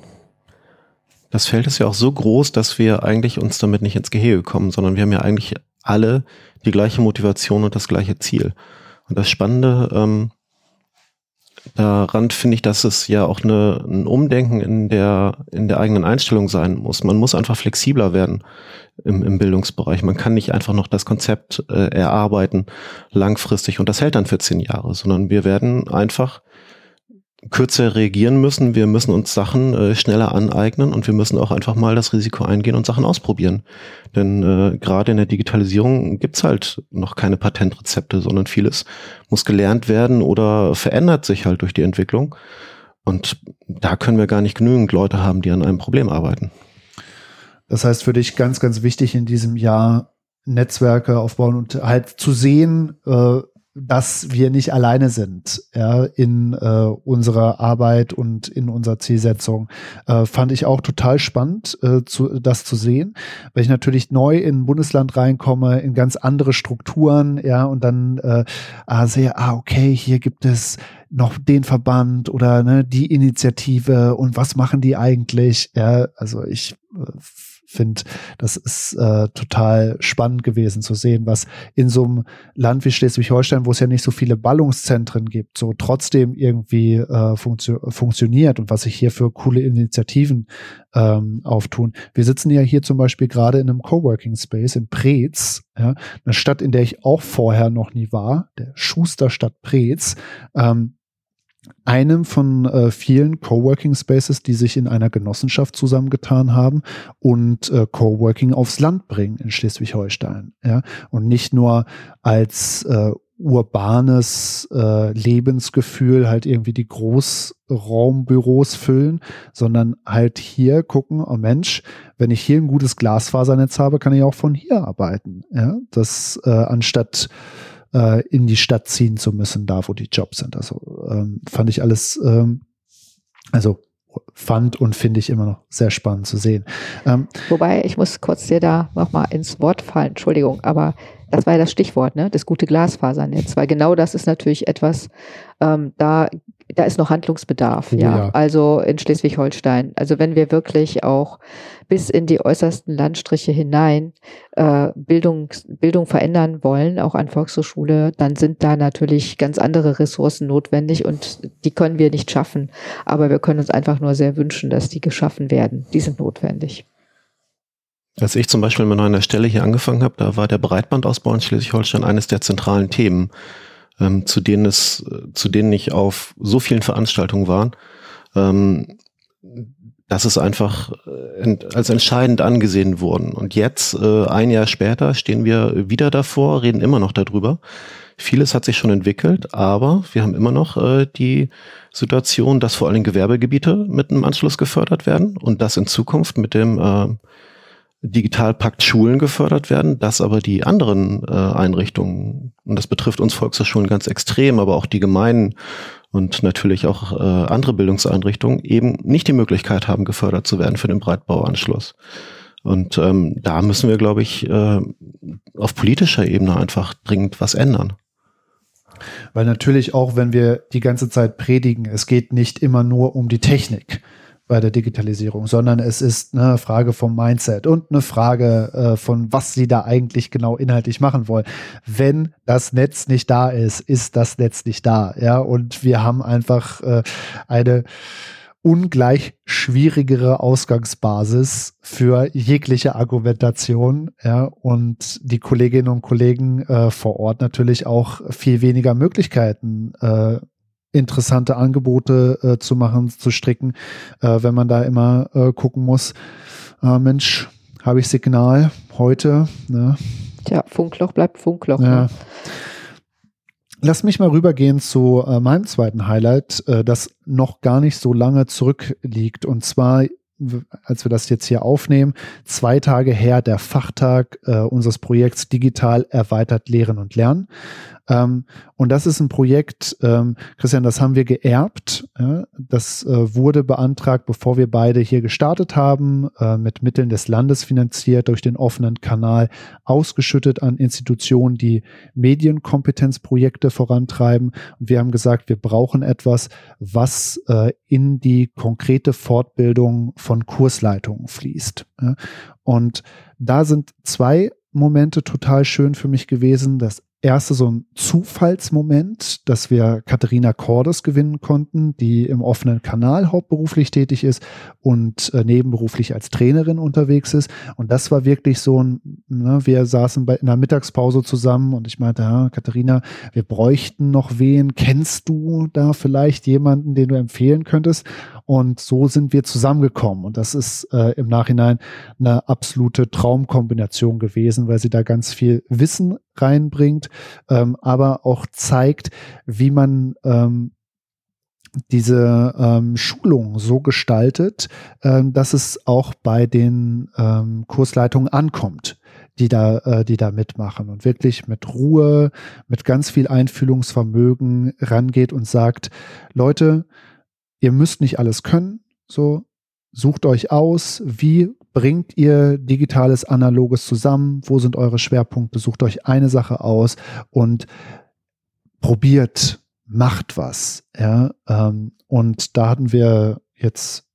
Speaker 3: das Feld ist ja auch so groß, dass wir eigentlich uns damit nicht ins Gehege kommen, sondern wir haben ja eigentlich alle die gleiche Motivation und das gleiche Ziel. Und das Spannende ähm, daran finde ich, dass es ja auch eine, ein Umdenken in der, in der eigenen Einstellung sein muss. Man muss einfach flexibler werden im, im Bildungsbereich. Man kann nicht einfach noch das Konzept äh, erarbeiten langfristig und das hält dann für zehn Jahre, sondern wir werden einfach kürzer reagieren müssen. Wir müssen uns Sachen äh, schneller aneignen und wir müssen auch einfach mal das Risiko eingehen und Sachen ausprobieren. Denn äh, gerade in der Digitalisierung gibt's halt noch keine Patentrezepte, sondern vieles muss gelernt werden oder verändert sich halt durch die Entwicklung. Und da können wir gar nicht genügend Leute haben, die an einem Problem arbeiten.
Speaker 1: Das heißt für dich ganz, ganz wichtig in diesem Jahr Netzwerke aufbauen und halt zu sehen, äh, dass wir nicht alleine sind ja, in äh, unserer Arbeit und in unserer Zielsetzung. Äh, fand ich auch total spannend, äh, zu, das zu sehen, weil ich natürlich neu in ein Bundesland reinkomme, in ganz andere Strukturen, ja, und dann äh, ah, sehe, ah, okay, hier gibt es noch den Verband oder ne, die Initiative und was machen die eigentlich? Ja, also ich äh, finde, das ist äh, total spannend gewesen zu sehen, was in so einem Land wie Schleswig-Holstein, wo es ja nicht so viele Ballungszentren gibt, so trotzdem irgendwie äh, funktio funktioniert und was sich hier für coole Initiativen ähm, auftun. Wir sitzen ja hier zum Beispiel gerade in einem Coworking Space in Preetz, ja, eine Stadt, in der ich auch vorher noch nie war, der Schusterstadt Preetz. Ähm, einem von äh, vielen Coworking Spaces, die sich in einer Genossenschaft zusammengetan haben und äh, Coworking aufs Land bringen in Schleswig-Holstein. Ja? Und nicht nur als äh, urbanes äh, Lebensgefühl halt irgendwie die Großraumbüros füllen, sondern halt hier gucken, oh Mensch, wenn ich hier ein gutes Glasfasernetz habe, kann ich auch von hier arbeiten. Ja? Das äh, anstatt äh, in die Stadt ziehen zu müssen, da wo die Jobs sind. Also ähm, fand ich alles, ähm, also fand und finde ich immer noch sehr spannend zu sehen.
Speaker 2: Ähm, Wobei, ich muss kurz dir da nochmal ins Wort fallen, Entschuldigung, aber das war ja das Stichwort, ne? Das gute Glasfasernetz, weil genau das ist natürlich etwas, ähm, da da ist noch Handlungsbedarf, ja. ja. Also in Schleswig-Holstein. Also wenn wir wirklich auch bis in die äußersten Landstriche hinein äh, Bildung, Bildung verändern wollen, auch an Volkshochschule, dann sind da natürlich ganz andere Ressourcen notwendig und die können wir nicht schaffen. Aber wir können uns einfach nur sehr wünschen, dass die geschaffen werden. Die sind notwendig.
Speaker 3: Als ich zum Beispiel mit einer Stelle hier angefangen habe, da war der Breitbandausbau in Schleswig-Holstein eines der zentralen Themen ähm, zu denen es, zu denen ich auf so vielen Veranstaltungen war, ähm, dass es einfach äh, als entscheidend angesehen wurden. Und jetzt, äh, ein Jahr später, stehen wir wieder davor, reden immer noch darüber. Vieles hat sich schon entwickelt, aber wir haben immer noch äh, die Situation, dass vor allem Gewerbegebiete mit einem Anschluss gefördert werden und das in Zukunft mit dem äh, Digitalpakt Schulen gefördert werden, dass aber die anderen äh, Einrichtungen, und das betrifft uns Volkshochschulen ganz extrem, aber auch die Gemeinden und natürlich auch äh, andere Bildungseinrichtungen eben nicht die Möglichkeit haben, gefördert zu werden für den Breitbauanschluss. Und ähm, da müssen wir, glaube ich, äh, auf politischer Ebene einfach dringend was ändern.
Speaker 1: Weil natürlich auch, wenn wir die ganze Zeit predigen, es geht nicht immer nur um die Technik bei der Digitalisierung, sondern es ist eine Frage vom Mindset und eine Frage äh, von, was sie da eigentlich genau inhaltlich machen wollen. Wenn das Netz nicht da ist, ist das Netz nicht da. Ja, und wir haben einfach äh, eine ungleich schwierigere Ausgangsbasis für jegliche Argumentation, ja, und die Kolleginnen und Kollegen äh, vor Ort natürlich auch viel weniger Möglichkeiten, äh, interessante Angebote äh, zu machen, zu stricken, äh, wenn man da immer äh, gucken muss, äh, Mensch, habe ich Signal heute. Ne?
Speaker 2: Tja, Funkloch bleibt Funkloch. Ja. Ne?
Speaker 1: Lass mich mal rübergehen zu äh, meinem zweiten Highlight, äh, das noch gar nicht so lange zurückliegt. Und zwar als wir das jetzt hier aufnehmen, zwei Tage her der Fachtag äh, unseres Projekts Digital erweitert Lehren und Lernen. Ähm, und das ist ein Projekt, ähm, Christian, das haben wir geerbt. Ja? Das äh, wurde beantragt, bevor wir beide hier gestartet haben, äh, mit Mitteln des Landes finanziert, durch den offenen Kanal ausgeschüttet an Institutionen, die Medienkompetenzprojekte vorantreiben. Und wir haben gesagt, wir brauchen etwas, was äh, in die konkrete Fortbildung von Kursleitungen fließt. Ja? Und da sind zwei Momente total schön für mich gewesen. Das erste so ein Zufallsmoment, dass wir Katharina Cordes gewinnen konnten, die im offenen Kanal hauptberuflich tätig ist und äh, nebenberuflich als Trainerin unterwegs ist. Und das war wirklich so ein, ne, wir saßen bei, in der Mittagspause zusammen und ich meinte, ja, Katharina, wir bräuchten noch wen. Kennst du da vielleicht jemanden, den du empfehlen könntest? Und so sind wir zusammengekommen. Und das ist äh, im Nachhinein eine absolute Traumkombination gewesen, weil sie da ganz viel Wissen reinbringt, ähm, aber auch zeigt, wie man ähm, diese ähm, Schulung so gestaltet, ähm, dass es auch bei den ähm, Kursleitungen ankommt, die da, äh, die da mitmachen und wirklich mit Ruhe, mit ganz viel Einfühlungsvermögen rangeht und sagt, Leute, ihr müsst nicht alles können, so sucht euch aus, wie bringt ihr digitales, analoges zusammen, wo sind eure Schwerpunkte, sucht euch eine Sache aus und probiert, macht was. Ja, ähm, und da hatten wir jetzt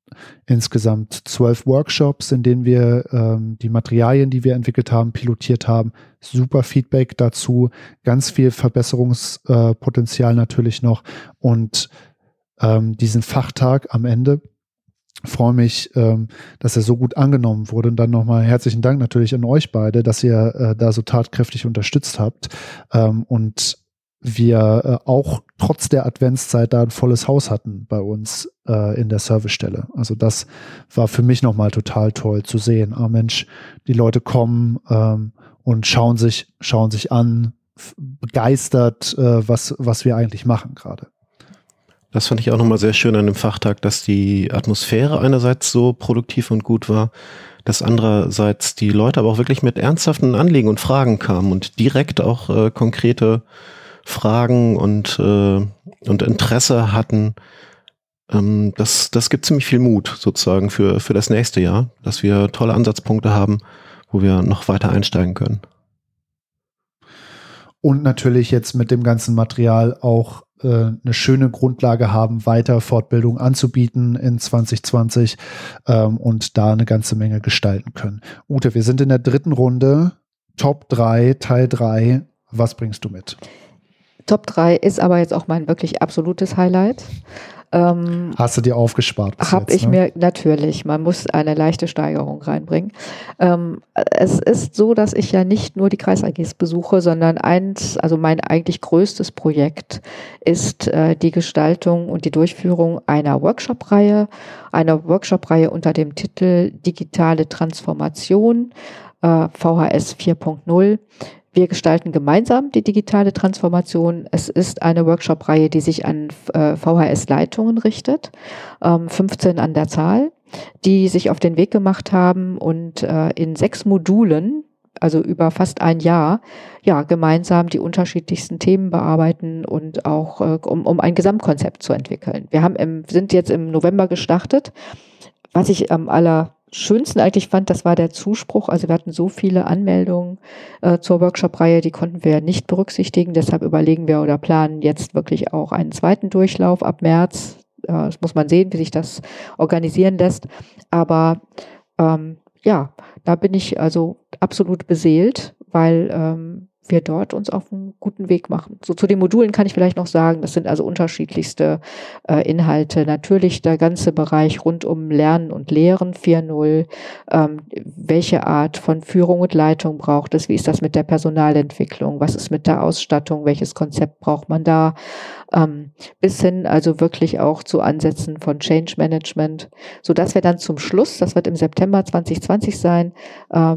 Speaker 1: insgesamt zwölf Workshops, in denen wir ähm, die Materialien, die wir entwickelt haben, pilotiert haben. Super Feedback dazu, ganz viel Verbesserungspotenzial äh, natürlich noch und ähm, diesen Fachtag am Ende. Freue mich, ähm, dass er so gut angenommen wurde. Und dann nochmal herzlichen Dank natürlich an euch beide, dass ihr äh, da so tatkräftig unterstützt habt. Ähm, und wir äh, auch trotz der Adventszeit da ein volles Haus hatten bei uns äh, in der Servicestelle. Also das war für mich nochmal total toll zu sehen. Ah Mensch, die Leute kommen ähm, und schauen sich, schauen sich an, begeistert, äh, was, was wir eigentlich machen gerade.
Speaker 3: Das fand ich auch nochmal sehr schön an dem Fachtag, dass die Atmosphäre einerseits so produktiv und gut war, dass andererseits die Leute aber auch wirklich mit ernsthaften Anliegen und Fragen kamen und direkt auch äh, konkrete Fragen und, äh, und Interesse hatten. Ähm, das, das gibt ziemlich viel Mut sozusagen für, für das nächste Jahr, dass wir tolle Ansatzpunkte haben, wo wir noch weiter einsteigen können.
Speaker 1: Und natürlich jetzt mit dem ganzen Material auch äh, eine schöne Grundlage haben, weiter Fortbildung anzubieten in 2020 ähm, und da eine ganze Menge gestalten können. Ute, wir sind in der dritten Runde, Top 3, Teil 3. Was bringst du mit?
Speaker 2: Top 3 ist aber jetzt auch mein wirklich absolutes Highlight.
Speaker 1: Ähm, Hast du dir aufgespart?
Speaker 2: Habe ich ne? mir natürlich. Man muss eine leichte Steigerung reinbringen. Ähm, es ist so, dass ich ja nicht nur die Kreis AGs besuche, sondern eins, also mein eigentlich größtes Projekt ist äh, die Gestaltung und die Durchführung einer Workshop-Reihe, einer Workshop-Reihe unter dem Titel Digitale Transformation. Äh, VHS 4.0 wir gestalten gemeinsam die digitale Transformation. Es ist eine Workshop-Reihe, die sich an äh, VHS-Leitungen richtet, 15 ähm, an der Zahl, die sich auf den Weg gemacht haben und äh, in sechs Modulen, also über fast ein Jahr, ja, gemeinsam die unterschiedlichsten Themen bearbeiten und auch äh, um, um ein Gesamtkonzept zu entwickeln. Wir haben im, sind jetzt im November gestartet. Was ich am aller schönsten eigentlich fand, das war der Zuspruch. Also wir hatten so viele Anmeldungen äh, zur Workshop-Reihe, die konnten wir nicht berücksichtigen. Deshalb überlegen wir oder planen jetzt wirklich auch einen zweiten Durchlauf ab März. Äh, das muss man sehen, wie sich das organisieren lässt. Aber ähm, ja, da bin ich also absolut beseelt, weil ähm, wir dort uns auf einen guten Weg machen. So zu den Modulen kann ich vielleicht noch sagen, das sind also unterschiedlichste äh, Inhalte. Natürlich der ganze Bereich rund um Lernen und Lehren 4.0. Ähm, welche Art von Führung und Leitung braucht es? Wie ist das mit der Personalentwicklung? Was ist mit der Ausstattung? Welches Konzept braucht man da? Ähm, bis hin also wirklich auch zu Ansätzen von Change Management, so dass wir dann zum Schluss, das wird im September 2020 sein, äh,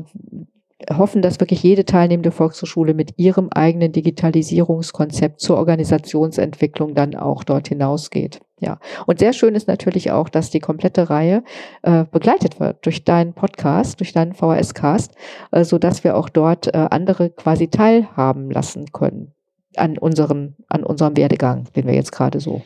Speaker 2: hoffen, dass wirklich jede teilnehmende Volkshochschule mit ihrem eigenen Digitalisierungskonzept zur Organisationsentwicklung dann auch dort hinausgeht. Ja, und sehr schön ist natürlich auch, dass die komplette Reihe äh, begleitet wird durch deinen Podcast, durch deinen VHS-Cast, äh, so dass wir auch dort äh, andere quasi teilhaben lassen können. an, unseren, an unserem Werdegang, den wir jetzt gerade so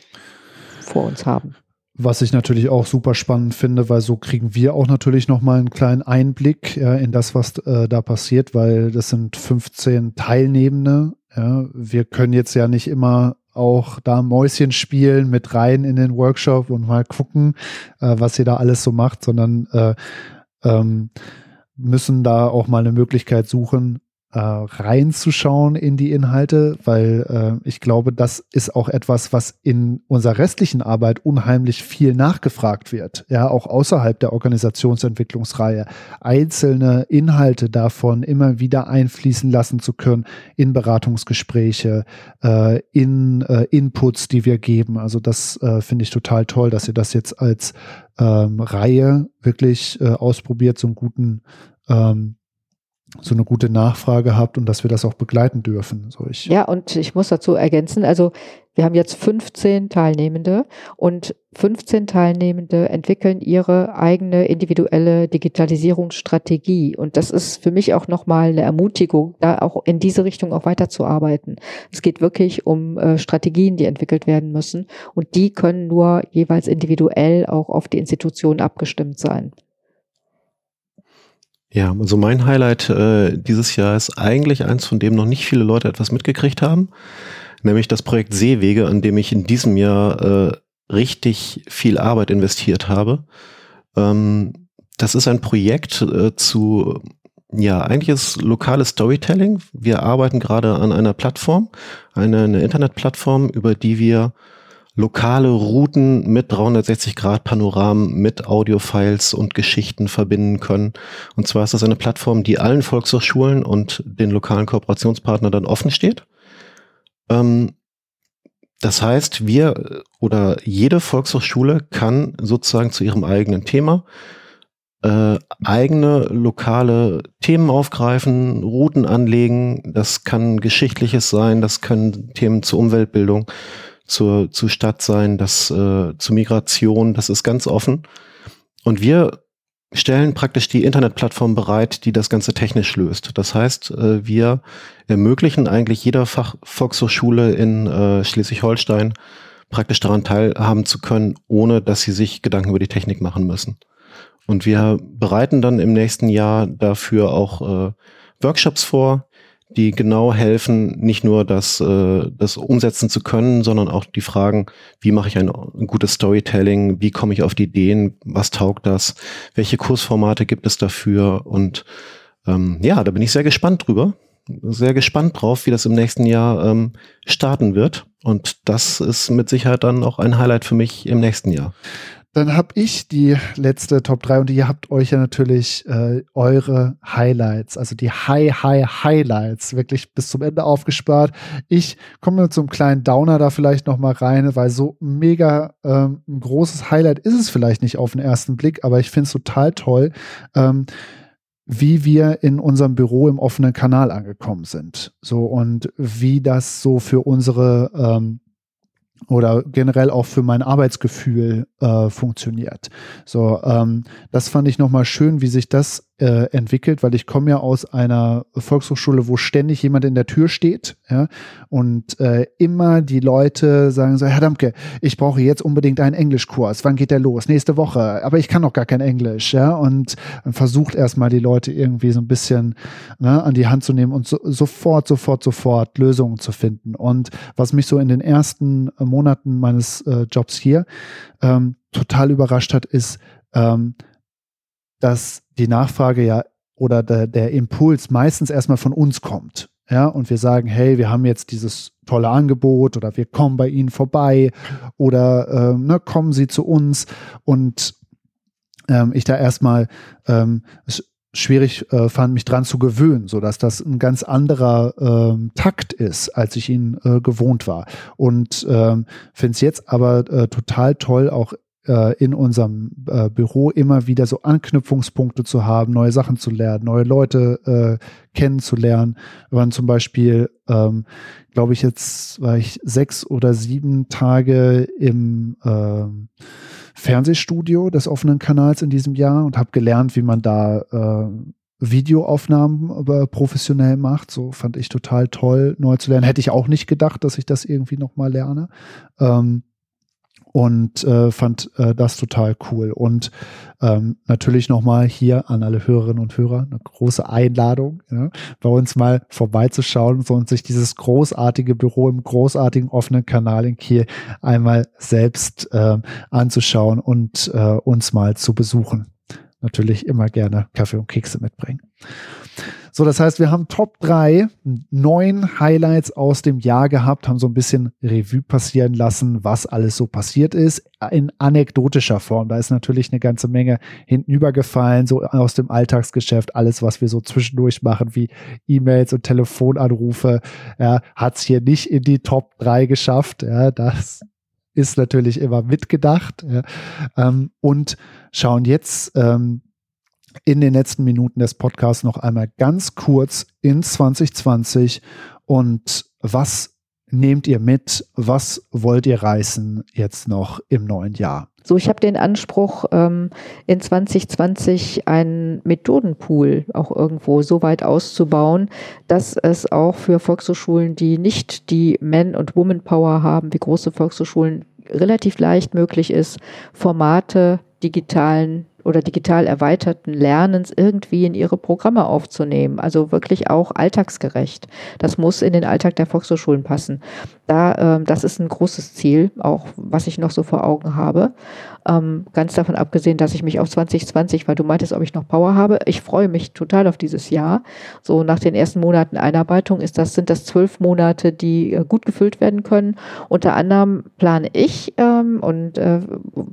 Speaker 2: vor uns haben.
Speaker 1: Was ich natürlich auch super spannend finde, weil so kriegen wir auch natürlich nochmal einen kleinen Einblick ja, in das, was äh, da passiert, weil das sind 15 Teilnehmende. Ja. Wir können jetzt ja nicht immer auch da Mäuschen spielen mit rein in den Workshop und mal gucken, äh, was ihr da alles so macht, sondern äh, ähm, müssen da auch mal eine Möglichkeit suchen, äh, reinzuschauen in die Inhalte, weil äh, ich glaube, das ist auch etwas, was in unserer restlichen Arbeit unheimlich viel nachgefragt wird. Ja, auch außerhalb der Organisationsentwicklungsreihe. Einzelne Inhalte davon immer wieder einfließen lassen zu können in Beratungsgespräche, äh, in äh, Inputs, die wir geben. Also das äh, finde ich total toll, dass ihr das jetzt als ähm, Reihe wirklich äh, ausprobiert, so einen guten ähm, so eine gute Nachfrage habt und dass wir das auch begleiten dürfen. So
Speaker 2: ich ja, und ich muss dazu ergänzen, also wir haben jetzt 15 Teilnehmende und 15 Teilnehmende entwickeln ihre eigene individuelle Digitalisierungsstrategie. Und das ist für mich auch nochmal eine Ermutigung, da auch in diese Richtung auch weiterzuarbeiten. Es geht wirklich um äh, Strategien, die entwickelt werden müssen. Und die können nur jeweils individuell auch auf die Institution abgestimmt sein.
Speaker 3: Ja, also mein Highlight äh, dieses Jahr ist eigentlich eins, von dem noch nicht viele Leute etwas mitgekriegt haben, nämlich das Projekt Seewege, an dem ich in diesem Jahr äh, richtig viel Arbeit investiert habe. Ähm, das ist ein Projekt äh, zu, ja, eigentlich ist lokales Storytelling. Wir arbeiten gerade an einer Plattform, eine, eine Internetplattform, über die wir lokale Routen mit 360 Grad Panoramen, mit Audiofiles und Geschichten verbinden können. Und zwar ist das eine Plattform, die allen Volkshochschulen und den lokalen Kooperationspartnern dann offen steht. Ähm, das heißt, wir oder jede Volkshochschule kann sozusagen zu ihrem eigenen Thema äh, eigene lokale Themen aufgreifen, Routen anlegen. Das kann geschichtliches sein, das können Themen zur Umweltbildung zur, zu Stadt sein, das äh, zu Migration, das ist ganz offen. Und wir stellen praktisch die Internetplattform bereit, die das Ganze technisch löst. Das heißt, äh, wir ermöglichen eigentlich jeder Fachvolkshochschule in äh, Schleswig-Holstein praktisch daran teilhaben zu können, ohne dass sie sich Gedanken über die Technik machen müssen. Und wir bereiten dann im nächsten Jahr dafür auch äh, Workshops vor, die genau helfen, nicht nur das, äh, das umsetzen zu können, sondern auch die Fragen, wie mache ich ein, ein gutes Storytelling, wie komme ich auf die Ideen, was taugt das, welche Kursformate gibt es dafür? Und ähm, ja, da bin ich sehr gespannt drüber, sehr gespannt drauf, wie das im nächsten Jahr ähm, starten wird. Und das ist mit Sicherheit dann auch ein Highlight für mich im nächsten Jahr.
Speaker 1: Dann habe ich die letzte Top 3 und ihr habt euch ja natürlich äh, eure Highlights, also die High, High, Highlights wirklich bis zum Ende aufgespart. Ich komme einem kleinen Downer da vielleicht noch mal rein, weil so mega ähm, ein großes Highlight ist es vielleicht nicht auf den ersten Blick, aber ich finde es total toll, ähm, wie wir in unserem Büro im offenen Kanal angekommen sind. So und wie das so für unsere ähm, oder generell auch für mein Arbeitsgefühl äh, funktioniert. So, ähm, das fand ich nochmal schön, wie sich das äh, entwickelt, weil ich komme ja aus einer Volkshochschule, wo ständig jemand in der Tür steht ja, und äh, immer die Leute sagen so, Herr Damke, ich brauche jetzt unbedingt einen Englischkurs. Wann geht der los? Nächste Woche. Aber ich kann noch gar kein Englisch. Ja, und versucht erstmal die Leute irgendwie so ein bisschen ne, an die Hand zu nehmen und so, sofort, sofort, sofort Lösungen zu finden. Und was mich so in den ersten Monaten meines äh, Jobs hier ähm, total überrascht hat, ist, ähm, dass die Nachfrage ja oder der, der Impuls meistens erstmal von uns kommt. Ja, und wir sagen, hey, wir haben jetzt dieses tolle Angebot oder wir kommen bei Ihnen vorbei oder äh, ne, kommen Sie zu uns und ähm, ich da erstmal ähm, schwierig äh, fand, mich dran zu gewöhnen, so dass das ein ganz anderer ähm, Takt ist, als ich ihn äh, gewohnt war. Und ähm, finde es jetzt aber äh, total toll, auch äh, in unserem äh, Büro immer wieder so Anknüpfungspunkte zu haben, neue Sachen zu lernen, neue Leute äh, kennenzulernen. Wir waren zum Beispiel, ähm, glaube ich, jetzt war ich sechs oder sieben Tage im äh, Fernsehstudio des offenen Kanals in diesem Jahr und habe gelernt, wie man da äh, Videoaufnahmen äh, professionell macht. So fand ich total toll, neu zu lernen. Hätte ich auch nicht gedacht, dass ich das irgendwie nochmal lerne. Ähm, und äh, fand äh, das total cool. Und ähm, natürlich nochmal hier an alle Hörerinnen und Hörer eine große Einladung, ja, bei uns mal vorbeizuschauen und sich dieses großartige Büro im großartigen offenen Kanal in Kiel einmal selbst äh, anzuschauen und äh, uns mal zu besuchen. Natürlich immer gerne Kaffee und Kekse mitbringen. So, das heißt, wir haben Top 3, neun Highlights aus dem Jahr gehabt, haben so ein bisschen Revue passieren lassen, was alles so passiert ist, in anekdotischer Form. Da ist natürlich eine ganze Menge hintenübergefallen, so aus dem Alltagsgeschäft, alles, was wir so zwischendurch machen, wie E-Mails und Telefonanrufe, ja, hat es hier nicht in die Top 3 geschafft. Ja, das ist natürlich immer mitgedacht. Ja, ähm, und schauen jetzt ähm, in den letzten Minuten des Podcasts noch einmal ganz kurz in 2020 und was nehmt ihr mit? Was wollt ihr reißen jetzt noch im neuen Jahr?
Speaker 2: So, ich habe den Anspruch, ähm, in 2020 einen Methodenpool auch irgendwo so weit auszubauen, dass es auch für Volkshochschulen, die nicht die Men- und Woman-Power haben, wie große Volkshochschulen, relativ leicht möglich ist, Formate digitalen oder digital erweiterten Lernens irgendwie in ihre Programme aufzunehmen. Also wirklich auch alltagsgerecht. Das muss in den Alltag der Volkshochschulen passen. Da, äh, das ist ein großes Ziel, auch was ich noch so vor Augen habe. Ähm, ganz davon abgesehen, dass ich mich auf 2020, weil du meintest, ob ich noch Power habe, ich freue mich total auf dieses Jahr. So nach den ersten Monaten Einarbeitung ist das, sind das zwölf Monate, die äh, gut gefüllt werden können. Unter anderem plane ich ähm, und äh,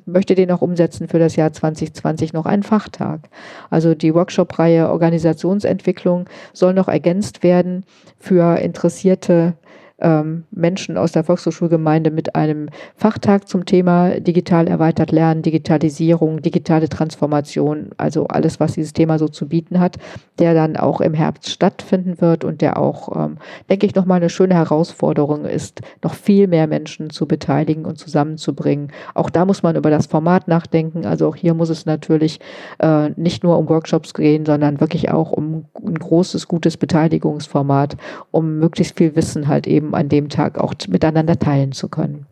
Speaker 2: möchte den auch umsetzen für das Jahr 2020 noch einen Fachtag. Also die Workshop-Reihe Organisationsentwicklung soll noch ergänzt werden für interessierte ähm, Menschen aus der Volkshochschulgemeinde mit einem Fachtag zum Thema digital erweitert Lernen, Digitalisierung, digitale Transformation, also alles, was dieses Thema so zu bieten hat, der dann auch im Herbst stattfinden wird und der auch, ähm, denke ich, nochmal eine schöne Herausforderung ist, noch viel mehr Menschen zu beteiligen und zusammenzubringen. Auch da muss man über das Format nachdenken. Also auch hier muss es natürlich äh, nicht nur um Workshops gehen, sondern wirklich auch um ein großes, gutes Beteiligungsformat, um möglichst viel Wissen halt eben an dem Tag auch miteinander teilen zu können.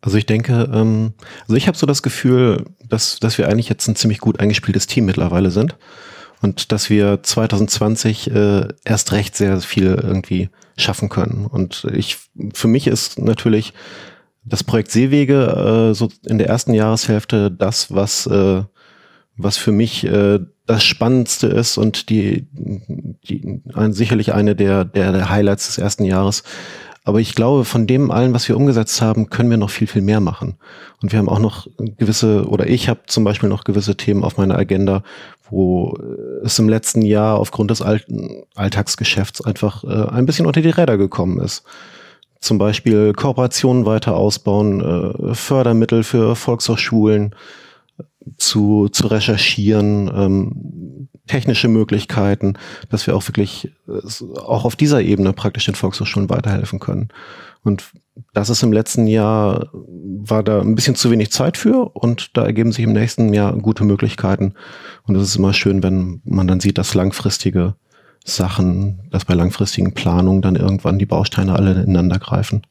Speaker 3: Also ich denke, ähm, also ich habe so das Gefühl, dass, dass wir eigentlich jetzt ein ziemlich gut eingespieltes Team mittlerweile sind und dass wir 2020 äh, erst recht sehr viel irgendwie schaffen können. Und ich, für mich ist natürlich das Projekt Seewege äh, so in der ersten Jahreshälfte das, was, äh, was für mich äh, das Spannendste ist und die, die ein, sicherlich eine der, der, der Highlights des ersten Jahres. Aber ich glaube, von dem allen, was wir umgesetzt haben, können wir noch viel, viel mehr machen. Und wir haben auch noch gewisse, oder ich habe zum Beispiel noch gewisse Themen auf meiner Agenda, wo es im letzten Jahr aufgrund des alten Alltagsgeschäfts einfach äh, ein bisschen unter die Räder gekommen ist. Zum Beispiel Kooperationen weiter ausbauen, äh, Fördermittel für Volkshochschulen, zu, zu recherchieren, ähm, technische Möglichkeiten, dass wir auch wirklich äh, auch auf dieser Ebene praktisch den Volkshochschulen weiterhelfen können. Und das ist im letzten Jahr, war da ein bisschen zu wenig Zeit für und da ergeben sich im nächsten Jahr gute Möglichkeiten. Und es ist immer schön, wenn man dann sieht, dass langfristige Sachen, dass bei langfristigen Planungen dann irgendwann die Bausteine alle ineinander greifen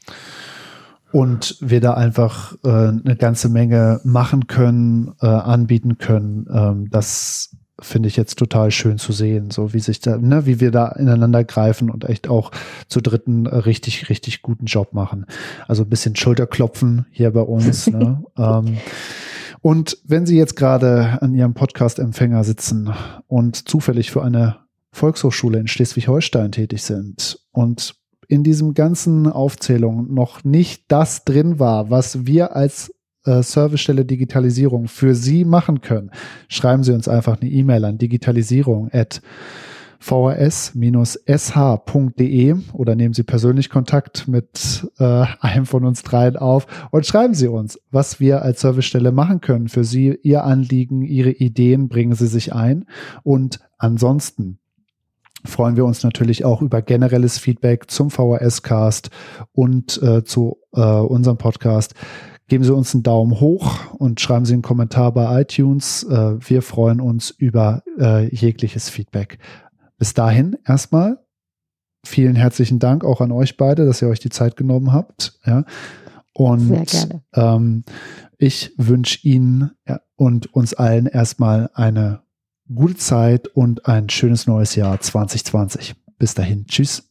Speaker 1: und wir da einfach äh, eine ganze Menge machen können, äh, anbieten können. Ähm, das finde ich jetzt total schön zu sehen, so wie sich da, ne, wie wir da ineinander greifen und echt auch zu dritten äh, richtig, richtig guten Job machen. Also ein bisschen Schulterklopfen hier bei uns. ne? ähm, und wenn Sie jetzt gerade an Ihrem Podcast-Empfänger sitzen und zufällig für eine Volkshochschule in Schleswig-Holstein tätig sind und in diesem ganzen Aufzählung noch nicht das drin war, was wir als äh, Servicestelle Digitalisierung für Sie machen können, schreiben Sie uns einfach eine E-Mail an digitalisierung at vrs-sh.de oder nehmen Sie persönlich Kontakt mit äh, einem von uns dreien auf und schreiben Sie uns, was wir als Servicestelle machen können für Sie, Ihr Anliegen, Ihre Ideen, bringen Sie sich ein. Und ansonsten freuen wir uns natürlich auch über generelles Feedback zum VHS-Cast und äh, zu äh, unserem Podcast. Geben Sie uns einen Daumen hoch und schreiben Sie einen Kommentar bei iTunes. Äh, wir freuen uns über äh, jegliches Feedback. Bis dahin erstmal vielen herzlichen Dank auch an euch beide, dass ihr euch die Zeit genommen habt. Ja. Und. Ähm, ich wünsche Ihnen und uns allen erstmal eine gute Zeit und ein schönes neues Jahr 2020. Bis dahin. Tschüss.